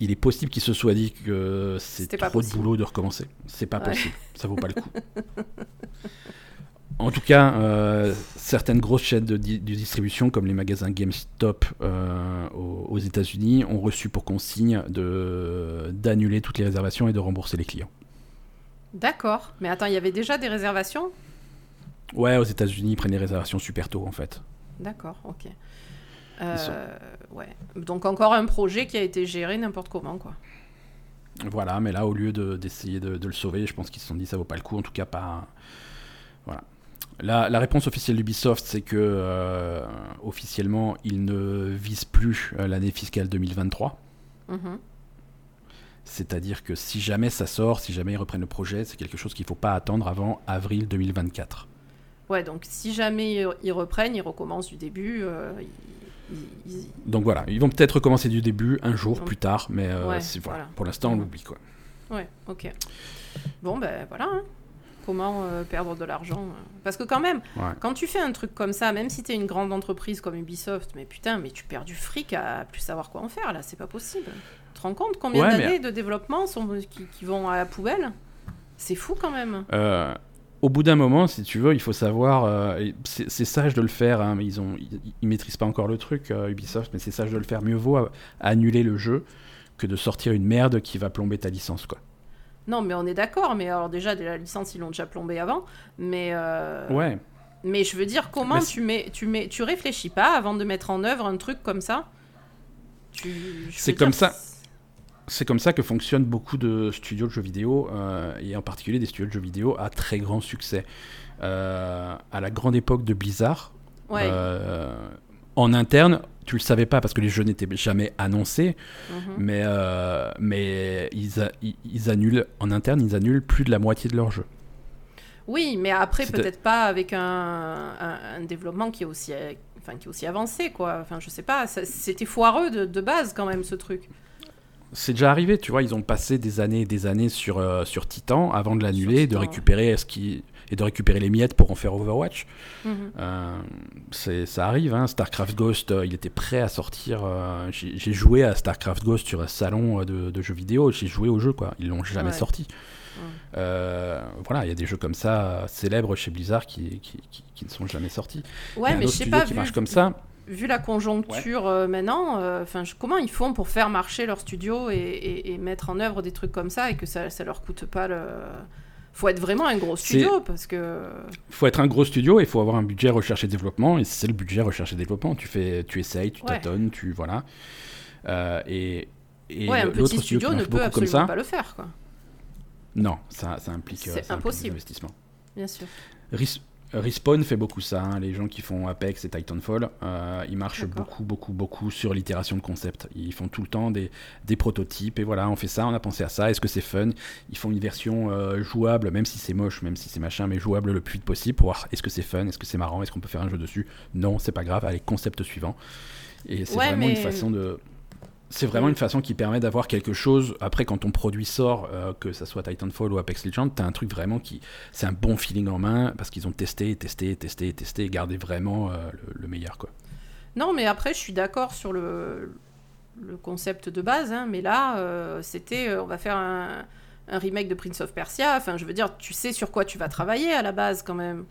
Il est possible qu'ils se soient dit que c'est trop de boulot de recommencer. C'est pas Ouais. possible. Ça vaut pas le coup. En tout cas, euh, certaines grosses chaînes de, di- de distribution, comme les magasins GameStop euh, aux, aux États-Unis, ont reçu pour consigne d'annuler toutes les réservations et de rembourser les clients. D'accord. Mais attends, il y avait déjà des réservations? Ouais, aux États-Unis, ils prennent les réservations super tôt en fait. D'accord, ok. Euh, sont- Ouais. Donc encore un projet qui a été géré n'importe comment, quoi. Voilà, mais là, au lieu de- d'essayer de, de le sauver, je pense qu'ils se sont dit ça vaut pas le coup, en tout cas pas. Voilà. La, la réponse officielle d'Ubisoft, c'est que euh, officiellement, ils ne visent plus euh, l'année fiscale 2023. Mhm. C'est-à-dire que si jamais ça sort, si jamais ils reprennent le projet, c'est quelque chose qu'il ne faut pas attendre avant avril 2024. Ouais, donc si jamais ils- reprennent, ils recommencent du début. euh, ils- ils- ils- Donc voilà, ils vont peut-être recommencer du début un jour plus tard, mais euh, Ouais, c'est- voilà. voilà. pour l'instant on Mhm. l'oublie quoi. Ouais, ok. Bon, ben voilà. hein. Comment euh, perdre de l'argent euh. Parce que quand même, Ouais. quand tu fais un truc comme ça, même si t'es une grande entreprise comme Ubisoft, mais putain, mais tu perds du fric à plus savoir quoi en faire, là, c'est pas possible. Tu te rends compte combien Ouais, mais- d'années de développement sont, qui, qui vont à la poubelle? C'est fou quand même. Euh, au bout d'un moment, si tu veux, il faut savoir. euh, c'est sage de le faire, hein, mais ils ont, ils, ils maîtrisent pas encore le truc, euh, Ubisoft, mais c'est sage de le faire. Mieux vaut euh, annuler le jeu que de sortir une merde qui va plomber ta licence, quoi. Non, mais on est d'accord, mais alors déjà, la licence, ils l'ont déjà plombé avant, mais... euh, Ouais. Mais je veux dire, comment tu mets, tu mets, tu réfléchis pas avant de mettre en œuvre un truc comme ça? C'est comme ça. C'est comme ça que fonctionnent beaucoup de studios de jeux vidéo, euh, et en particulier des studios de jeux vidéo à très grand succès. Euh, à la grande époque de Blizzard, Ouais. En interne, tu le savais pas parce que les jeux n'étaient jamais annoncés, mhm. mais, euh, mais ils, a- ils, ils annulent, en interne, ils annulent plus de la moitié de leurs jeux. Oui, mais après, peut-être pas avec un, un- un développement qui est aussi, enfin, qui est aussi avancé, quoi. Enfin, je sais pas, c'était foireux de, de base quand même ce truc. C'est déjà arrivé, tu vois, ils ont passé des années et des années sur, euh, sur Titan avant de l'annuler, de récupérer ce qui et de récupérer les miettes pour en faire Overwatch. Mhm. Euh, ça arrive, hein. Starcraft Ghost, euh, il était prêt à sortir. euh, J'ai joué à Starcraft Ghost sur un salon de, de jeux vidéo, j'ai joué au jeu, quoi. Ils l'ont jamais Ouais. sorti. Euh, voilà, il y a des jeux comme ça célèbres chez Blizzard qui, qui, qui- qui ne sont jamais sortis. Y Ouais, a mais je sais pas, qui vu, marche comme ça. vu la conjoncture euh, maintenant, euh, je- comment ils font pour faire marcher leur studio et, et- et mettre en œuvre des trucs comme ça et que ça, ça leur coûte pas le. Faut être vraiment un gros C'est- studio parce que. Faut être un gros studio et faut avoir un budget recherche et développement. Et c'est le budget recherche et développement. Tu, fais, tu essayes, tu Ouais. tâtonnes, tu. Voilà. Euh, et et ouais, un petit studio ne peut absolument ça. pas le faire, quoi. Non, ça, ça implique, C'est euh, implique des impossible. investissements. Bien sûr. Respawn fait beaucoup ça, hein, les gens qui font Apex et Titanfall, euh, ils marchent beaucoup, beaucoup, beaucoup sur l'itération de concept. Ils font tout le temps des, des, prototypes et voilà, on fait ça, on a pensé à ça, est-ce que c'est fun? Ils font une version euh, jouable, même si c'est moche, même si c'est machin, mais jouable le plus vite possible pour voir est-ce que c'est fun, est-ce que c'est marrant, est-ce qu'on peut faire un jeu dessus? Non, c'est pas grave, allez, concept suivant. Et c'est vraiment une façon de c'est vraiment une façon qui permet d'avoir quelque chose. Après, quand ton produit sort, euh, que ça soit Titanfall ou Apex Legends, t'as un truc vraiment qui. C'est un bon feeling en main parce qu'ils ont testé, testé, testé, testé gardé vraiment euh, le, meilleur, quoi. Non, mais après, je suis d'accord sur le, le concept de base, hein, mais là, euh, c'était. on va faire un, un remake de Prince of Persia. Enfin, je veux dire, tu sais sur quoi tu vas travailler à la base quand même.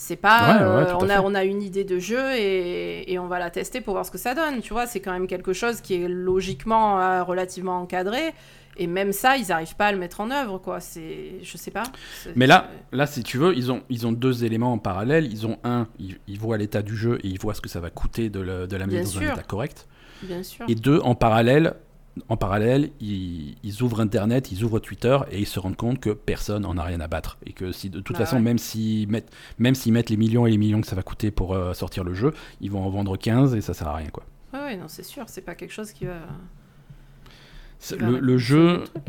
C'est pas, euh, on, a, on a une idée de jeu et, et, on va la tester pour voir ce que ça donne. Tu vois, c'est quand même quelque chose qui est logiquement euh, relativement encadré. Et même ça, ils n'arrivent pas à le mettre en œuvre, quoi. C'est, je sais pas. Mais là, là, si tu veux, ils ont, ils ont deux éléments en parallèle. Ils ont un, ils, voient l'état du jeu et ils voient ce que ça va coûter de, le, de la mettre dans un état correct. Bien sûr. Et deux, en parallèle, en parallèle, ils, ouvrent Internet, ils ouvrent Twitter et ils se rendent compte que personne n'en a rien à battre. Et que si, de toute bah façon, même s'ils mettent, même s'ils mettent les millions et les millions que ça va coûter pour euh, sortir le jeu, ils vont en vendre 15 et ça sert à rien. Quoi. Ouais, non, c'est sûr, c'est pas quelque chose qui va. le, jeu. Hein.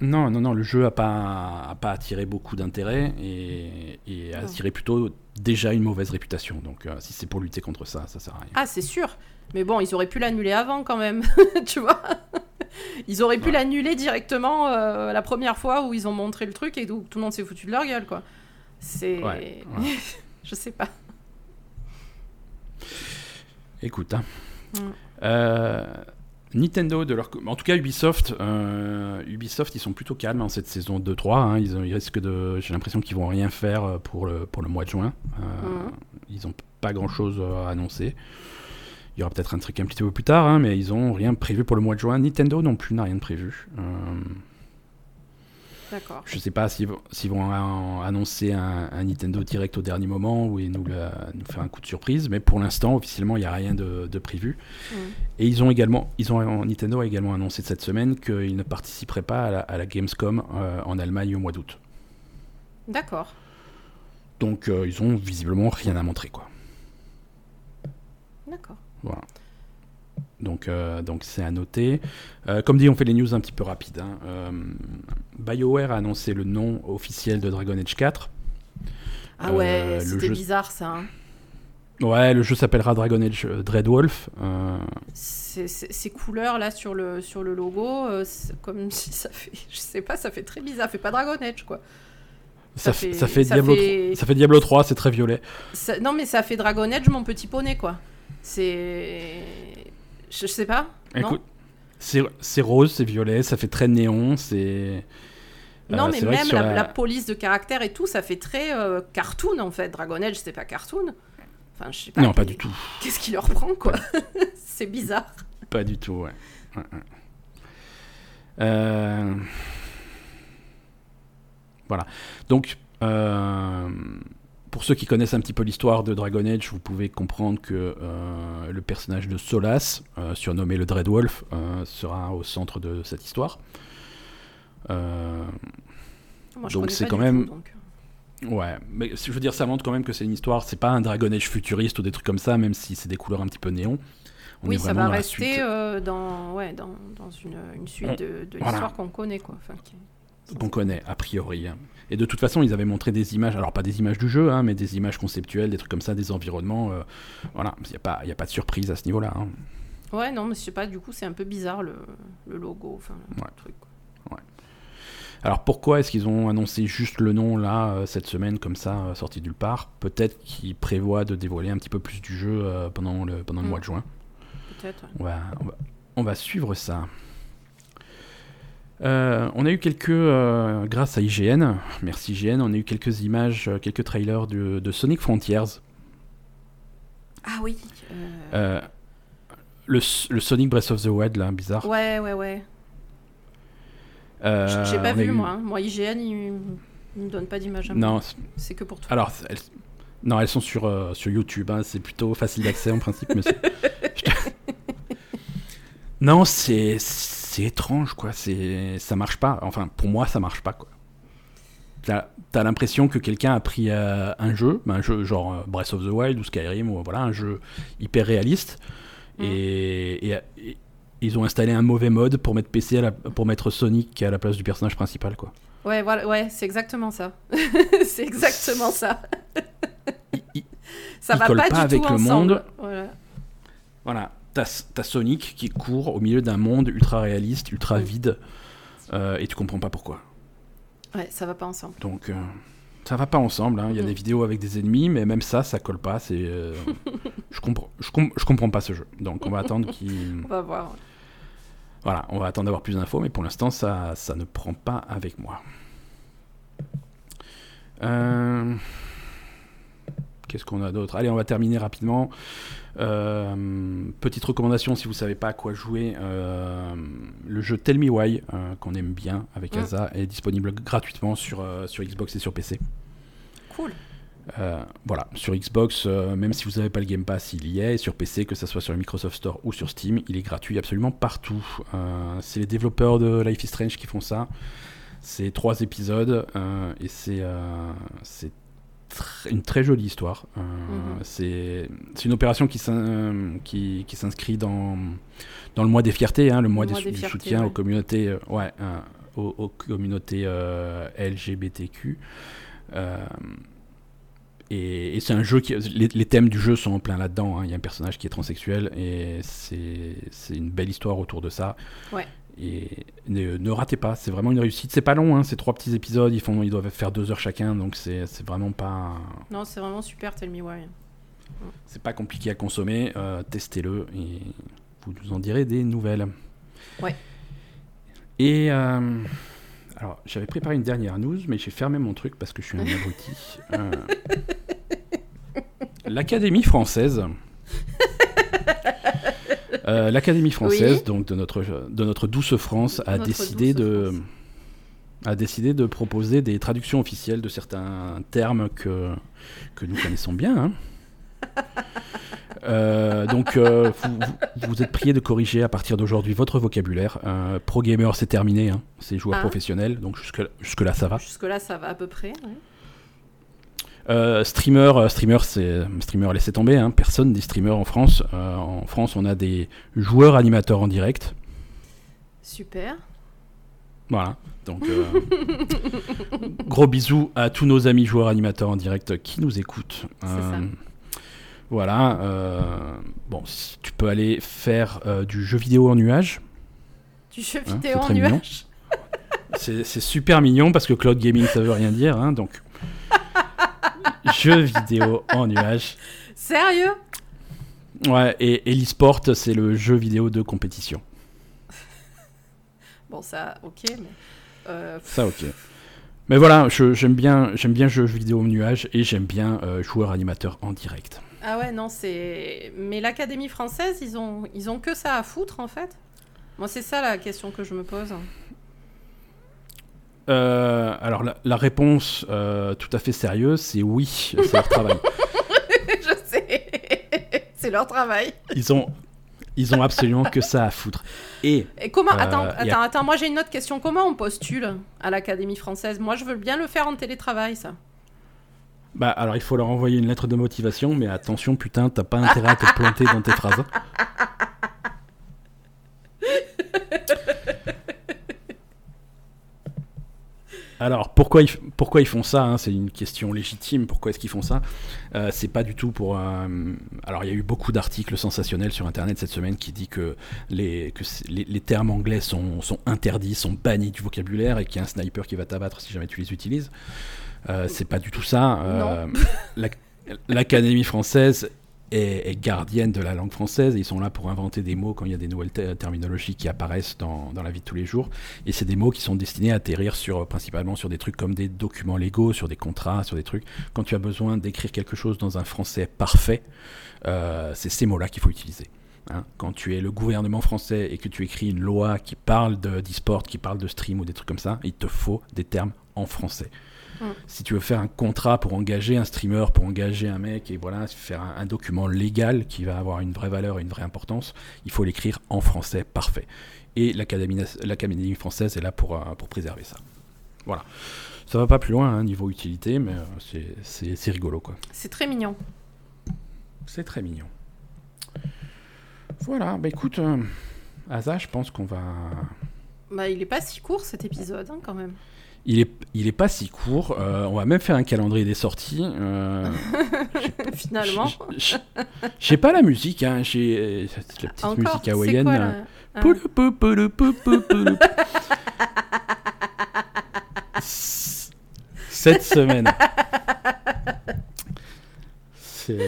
Non, non, non, le jeu a pas, a pas attiré beaucoup d'intérêt et, et, a attiré plutôt déjà une mauvaise réputation. Donc, euh, si c'est pour lutter contre ça, ça sert à rien. Ah, c'est sûr. Mais bon, ils auraient pu l'annuler avant quand même, tu vois? Ils auraient pu l'annuler directement euh, la première fois où ils ont montré le truc et tout, tout le monde s'est foutu de leur gueule, quoi. C'est. je sais pas. Écoute, hein. Mm. Euh, Nintendo, de leur... en tout cas Ubisoft, euh, Ubisoft, ils sont plutôt calmes en cette saison 2-3. Hein. Ils, ils, risquent de, j'ai l'impression qu'ils vont rien faire pour le, pour le mois de juin. Mm. Ils n'ont pas grand-chose à annoncer. Il y aura peut-être un truc un petit peu plus tard, hein, mais ils ont rien prévu pour le mois de juin. Nintendo non plus n'a rien de prévu. Euh... D'accord. Je sais pas s'ils vont, annoncer un, Nintendo Direct au dernier moment ou nous, nous faire un coup de surprise, mais pour l'instant, officiellement, il n'y a rien de, prévu. Mm. Et ils ont également, ils ont, Nintendo a également annoncé cette semaine qu'ils ne participeraient pas à la, Gamescom euh, en Allemagne au mois d'août. D'accord. Donc, euh, ils ont visiblement rien à montrer, quoi. D'accord. Voilà. Donc, euh, donc c'est à noter. Euh, comme dit, on fait les news un petit peu rapides. Hein. Euh, BioWare a annoncé le nom officiel de Dragon Age 4. Ah ouais, c'était bizarre ça. Hein. Ouais, le jeu s'appellera Dragon Age Dreadwolf. Ces couleurs là sur le, sur le logo, comme si ça fait, je sais pas, ça fait très bizarre. Ça fait pas Dragon Age quoi. Ça, fait, ça fait, Diablo, 3, ça fait Diablo 3, c'est très violet. non mais ça fait Dragon Age mon petit poney quoi. C'est. Je, sais pas. Écoute, c'est rose, c'est violet, ça fait très néon, c'est. Non, euh, mais même la, police de caractère et tout, ça fait très euh, cartoon en fait. Dragon Age, c'était pas cartoon. Enfin, je sais pas. Non, pas du tout. Qu'est-ce qui leur prend, quoi C'est bizarre. Pas du tout, ouais. Euh, voilà. Donc, pour ceux qui connaissent un petit peu l'histoire de Dragon Age, vous pouvez comprendre que euh, le personnage de Solas, euh, surnommé le Dreadwolf, euh, sera au centre de cette histoire. donc c'est quand même. Ouais, mais je veux dire, ça montre quand même que c'est une histoire. C'est pas un Dragon Age futuriste ou des trucs comme ça, même si c'est des couleurs un petit peu néon. oui, ça va rester dans, ouais, dans, dans une, une, suite de, de l'histoire qu'on connaît, quoi. Enfin, qu'on connaît, a priori. Et de toute façon, ils avaient montré des images, alors pas des images du jeu, hein, mais des images conceptuelles, des trucs comme ça, des environnements. Euh, voilà, il n'y a, pas, a pas de surprise à ce niveau-là. Hein. Ouais, non, mais je sais pas, du coup, c'est un peu bizarre le, le logo, enfin, le truc. Ouais. Alors pourquoi est-ce qu'ils ont annoncé juste le nom là, euh, cette semaine, comme ça, euh, sorti nulle part? Peut-être qu'ils prévoient de dévoiler un petit peu plus du jeu pendant le, pendant le mm. mois de juin. Peut-être. on on va suivre ça. Euh, on a eu quelques, euh, grâce à IGN, merci IGN, on a eu quelques images, euh, quelques trailers de, Sonic Frontiers. Ah oui. Le, Sonic Breath of the Wild, là, bizarre. Ouais, ouais, ouais. J'ai pas vu, moi. Hein. Moi, IGN, il, ne me donne pas d'image. Non. C'est que pour toi. Alors, non, elles sont sur, sur YouTube. Hein. C'est plutôt facile d'accès en principe, monsieur. non, c'est c'est étrange, quoi. C'est, ça marche pas. Enfin, pour moi, ça marche pas, quoi. t'as as, l'impression que quelqu'un a pris un jeu, un jeu genre Breath of the Wild ou Skyrim, ou voilà, un jeu hyper réaliste, mm. et, ils ont installé un mauvais mode pour mettre PC à la, pour mettre Sonic à la place du personnage principal, quoi. Ouais, voilà, ouais, c'est exactement ça. c'est exactement ça. ça va pas, du avec tout le monde. Voilà. Voilà. T'as Sonic qui court au milieu d'un monde ultra réaliste, ultra mm. vide, euh, et tu comprends pas pourquoi. Ouais, ça va pas ensemble. Donc, euh, ça va pas ensemble. Hein. Il y a mm. des vidéos avec des ennemis, mais même ça, ça colle pas. C'est, euh, je comprends, je, je, comprends pas ce jeu. Donc, on va attendre qu'il. on va voir. Voilà, on va attendre d'avoir plus d'infos, mais pour l'instant, ça, ça ne prend pas avec moi. Euh, qu'est-ce qu'on a d'autre? Allez, on va terminer rapidement. Euh, petite recommandation si vous savez pas à quoi jouer, euh, le jeu Tell Me Why qu'on aime bien avec mm. Asa est disponible gratuitement sur, sur Xbox et sur PC. Cool. Euh, voilà, sur Xbox, euh, même si vous n'avez pas le Game Pass, il y est. Sur PC, que ce soit sur le Microsoft Store ou sur Steam, il est gratuit absolument partout. Euh, c'est les développeurs de Life is Strange qui font ça. C'est trois épisodes et c'est une très jolie histoire. Mhm. C'est une opération qui s'inscrit dans, dans le mois des fiertés, hein, le mois, du soutien aux communautés, ouais, aux, communautés LGBTQ. Et, c'est un jeu qui. Les, thèmes du jeu sont en plein là-dedans. Hein. Il y a un personnage qui est transsexuel et c'est une belle histoire autour de ça. Ouais. Et ne, ratez pas, c'est vraiment une réussite. C'est pas long, hein, c'est trois petits épisodes, ils, font, ils doivent faire deux heures chacun, donc c'est vraiment pas. Non, c'est vraiment super, Tell Me Why. C'est pas compliqué à consommer, euh, testez-le et vous nous en direz des nouvelles. Ouais. Et. Euh, alors, j'avais préparé une dernière news, mais j'ai fermé mon truc parce que je suis un abruti. Euh, L'Académie française. Euh, L'Académie française, donc de notre, de notre douce France, a décidé de. a décidé de proposer des traductions officielles de certains termes que, que nous connaissons bien. Hein. Euh, donc, euh, vous, êtes prié de corriger à partir d'aujourd'hui votre vocabulaire. Euh, pro gamer, c'est terminé, hein. c'est joueur ah. professionnel, donc jusque, jusque là ça va. Jusque là ça va à peu près. Streamer, streamer, c'est streamer, laissez tomber. Hein. Personne dit streamer en France. en France, on a des joueurs animateurs en direct. Super. Voilà. Donc, gros bisous à tous nos amis joueurs animateurs en direct qui nous écoutent. Ça. Voilà. Euh, bon, tu peux aller faire euh, du jeu vidéo en nuage. Du jeu hein, vidéo en nuage C'est super mignon parce que cloud gaming ça veut rien dire. Hein, donc, jeu vidéo en nuage. Sérieux? Ouais, et, et l'e-sport, c'est le jeu vidéo de compétition. bon, ça, ok, mais. Euh, ça, ok. Mais voilà, j'aime bien, j'aime bien jeu vidéo en nuage et j'aime bien joueur animateur en direct. Ah ouais, non, c'est. Mais l'Académie française, ils ont, ils ont que ça à foutre, en fait? Moi, c'est ça la question que je me pose. Euh, alors, la, réponse euh, tout à fait sérieuse, c'est oui, c'est leur travail. je sais, c'est leur travail. Ils ont, ils ont absolument que ça à foutre. Et, comment euh, Attends, attends, attends. Moi, j'ai une autre question. Comment on postule à l'Académie française? Moi, je veux bien le faire en télétravail, ça. Bah alors il faut leur envoyer une lettre de motivation, mais attention putain, t'as pas intérêt à te planter dans tes phrases. Alors pourquoi ils, pourquoi ils font ça hein, C'est une question légitime. Pourquoi est-ce qu'ils font ça? Euh, C'est pas du tout pour. Euh, alors il y a eu beaucoup d'articles sensationnels sur Internet cette semaine qui dit que les, que les, termes anglais sont, sont, interdits, sont bannis du vocabulaire et qu'il y a un sniper qui va t'abattre si jamais tu les utilises. Euh, c'est pas du tout ça. Euh, L'Académie française est, gardienne de la langue française. ils sont là pour inventer des mots quand il y a des nouvelles terminologies qui apparaissent dans, la vie de tous les jours. Et c'est des mots qui sont destinés à atterrir sur, principalement sur des trucs comme des documents légaux, sur des contrats, sur des trucs. Quand tu as besoin d'écrire quelque chose dans un français parfait, euh, c'est ces mots-là qu'il faut utiliser. Hein. quand tu es le gouvernement français et que tu écris une loi qui parle d'e-sport, qui parle de stream ou des trucs comme ça, il te faut des termes en français. Si tu veux faire un contrat pour engager un streamer, pour engager un mec, et voilà, faire un, document légal qui va avoir une vraie valeur et une vraie importance, il faut l'écrire en français parfait. Et l'Académie française est là pour, euh, pour préserver ça. voilà. Ça va pas plus loin, hein, niveau utilité, mais euh, c'est- c'est rigolo, quoi. C'est très mignon. C'est très mignon. Voilà, bah écoute, euh, Asa, je pense qu'on va... Bah, il est pas si court cet épisode, hein, quand même. Il est, il est pas si court, euh, on va même faire un calendrier des sorties. euh, Finalement. J'ai pas la musique, hein, j'ai la petite Encore, musique hawaïenne. quoi, là Cette semaine. C'est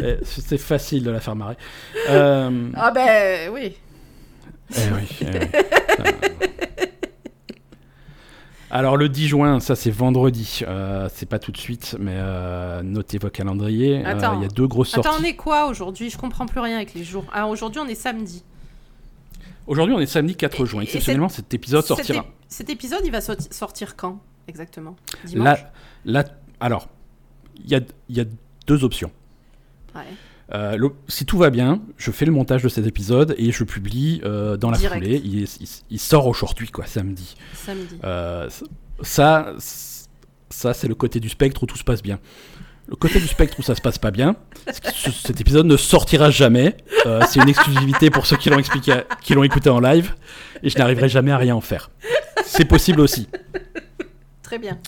eh, c'est facile de la faire marrer. Euh, Ah ben oui. eh oui, eh oui. Alors le 10 juin, ça c'est vendredi, Euh, c'est pas tout de suite, mais euh, notez vos calendriers. Euh, Attends. Il y a deux grosses sorties. Attends, on est quoi aujourd'hui? Je comprends plus rien avec les jours. Ah, aujourd'hui on est samedi. Aujourd'hui on est samedi 4 Et- juin. Exceptionnellement, cet épisode sortira. Cet épisode, il va sorti- sortir quand exactement? Dimanche? Là, là, alors, il y a, il y a deux options. Ouais. Euh, le- si tout va bien, je fais le montage de cet épisode et je publie euh, dans la Direct. foulée. Il, est- il- il sort aujourd'hui, quoi, samedi. Samedi. Euh, ça, ça c'est le côté du spectre où tout se passe bien. Le côté du spectre où ça se passe pas bien, ce- cet épisode ne sortira jamais. C'est une exclusivité pour ceux qui l'ont expliqué, qui l'ont écouté en live, et je n'arriverai jamais à rien en faire. C'est possible aussi. Très bien.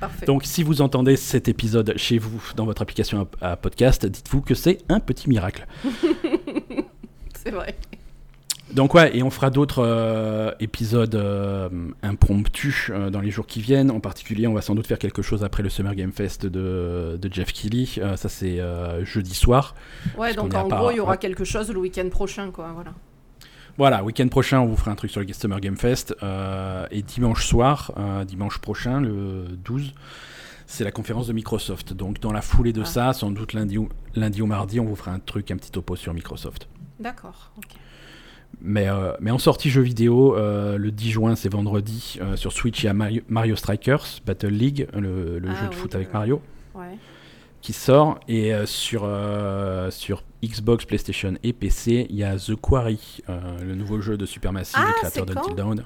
Parfait. Donc, si vous entendez cet épisode chez vous, dans votre application à, à podcast, dites-vous que c'est un petit miracle. C'est vrai. Donc, ouais, et on fera d'autres euh, épisodes euh, impromptus euh, dans les jours qui viennent. En particulier, on va sans doute faire quelque chose après le Summer Game Fest de, de Jeff Keighley. Ça, c'est jeudi soir. Ouais, donc en gros, il y aura ouais. quelque chose le week-end prochain, quoi. Voilà. Voilà, week-end prochain, on vous fera un truc sur le Summer Game Fest. euh, et dimanche soir, euh, dimanche prochain, le 12, c'est la conférence de Microsoft. Donc, dans la foulée de Ah. ça, sans doute lundi ou, lundi ou mardi, on vous fera un truc, un petit topo sur Microsoft. D'accord. ok. Mais, euh, mais en sortie jeu vidéo, euh, le 10 juin, c'est vendredi, euh, sur Switch, il y a Mario, Mario Strikers Battle League, le, le Ah jeu de oui, foot avec Mario, Ouais. qui sort. Et sur, sur Xbox, PlayStation et PC, il y a The Quarry, euh, le nouveau jeu de Supermassive, Ah, les créateurs c'est d'Until quand Dawn.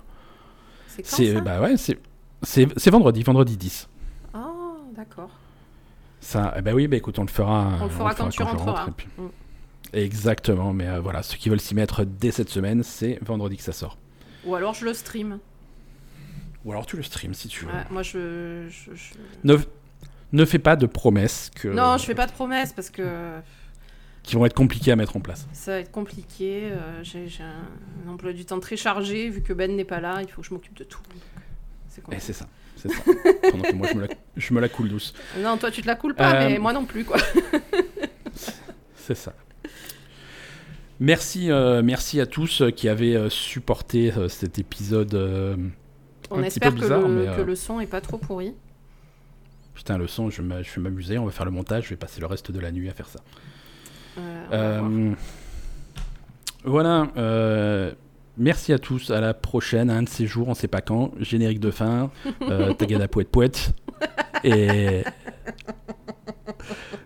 C'est quand bah ouais, c'est vendredi, vendredi 10. Oh, d'accord. Ça, ben oui, bah écoute, on le fera. On le fera quand tu je rentreras. rentre, et puis- Mm. Exactement, mais euh, voilà, ceux qui veulent s'y mettre dès cette semaine, c'est vendredi que ça sort. Ou alors je le stream. Ou alors tu le streams si tu veux. Ouais, moi, je, je- je- Ne, ne fais pas de promesses que, Non, je fais pas de promesses parce que qui vont être compliquées à mettre en place. ça va être compliqué. euh, J'ai un, un emploi du temps très chargé. Vu que Ben n'est pas là, il faut que je m'occupe de tout. C'est Et compliqué. c'est ça, c'est ça. Pendant que moi je me, la, je me la coule douce. Non, toi, tu te la coules pas, Euh, mais moi non plus, quoi. C'est ça. Merci, euh, merci à tous euh, qui avaient euh, supporté euh, cet épisode. euh, On un petit espère peu que, bizarre, le, mais, que euh, le son est pas trop pourri. Putain, le son, je vais m'amuser. On va faire le montage. Je vais passer le reste de la nuit à faire ça. Voilà. euh, merci à tous. À la prochaine. À un de ces jours, on sait pas quand. Générique de fin. Euh, Tagada poète poète. Et.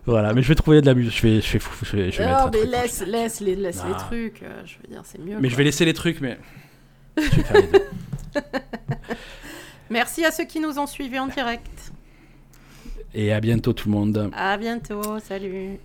Voilà, mais je vais trouver de la musique. Je vais, je vais, fou- je vais, je vais mettre non, un mais truc. laisse, laisse, les, laisse les Ah. trucs. euh, je veux dire, c'est mieux. Mais quoi. je vais laisser les trucs, mais. Je vais faire les deux. Merci à ceux qui nous ont suivis en direct. Et à bientôt tout le monde. À bientôt. Salut.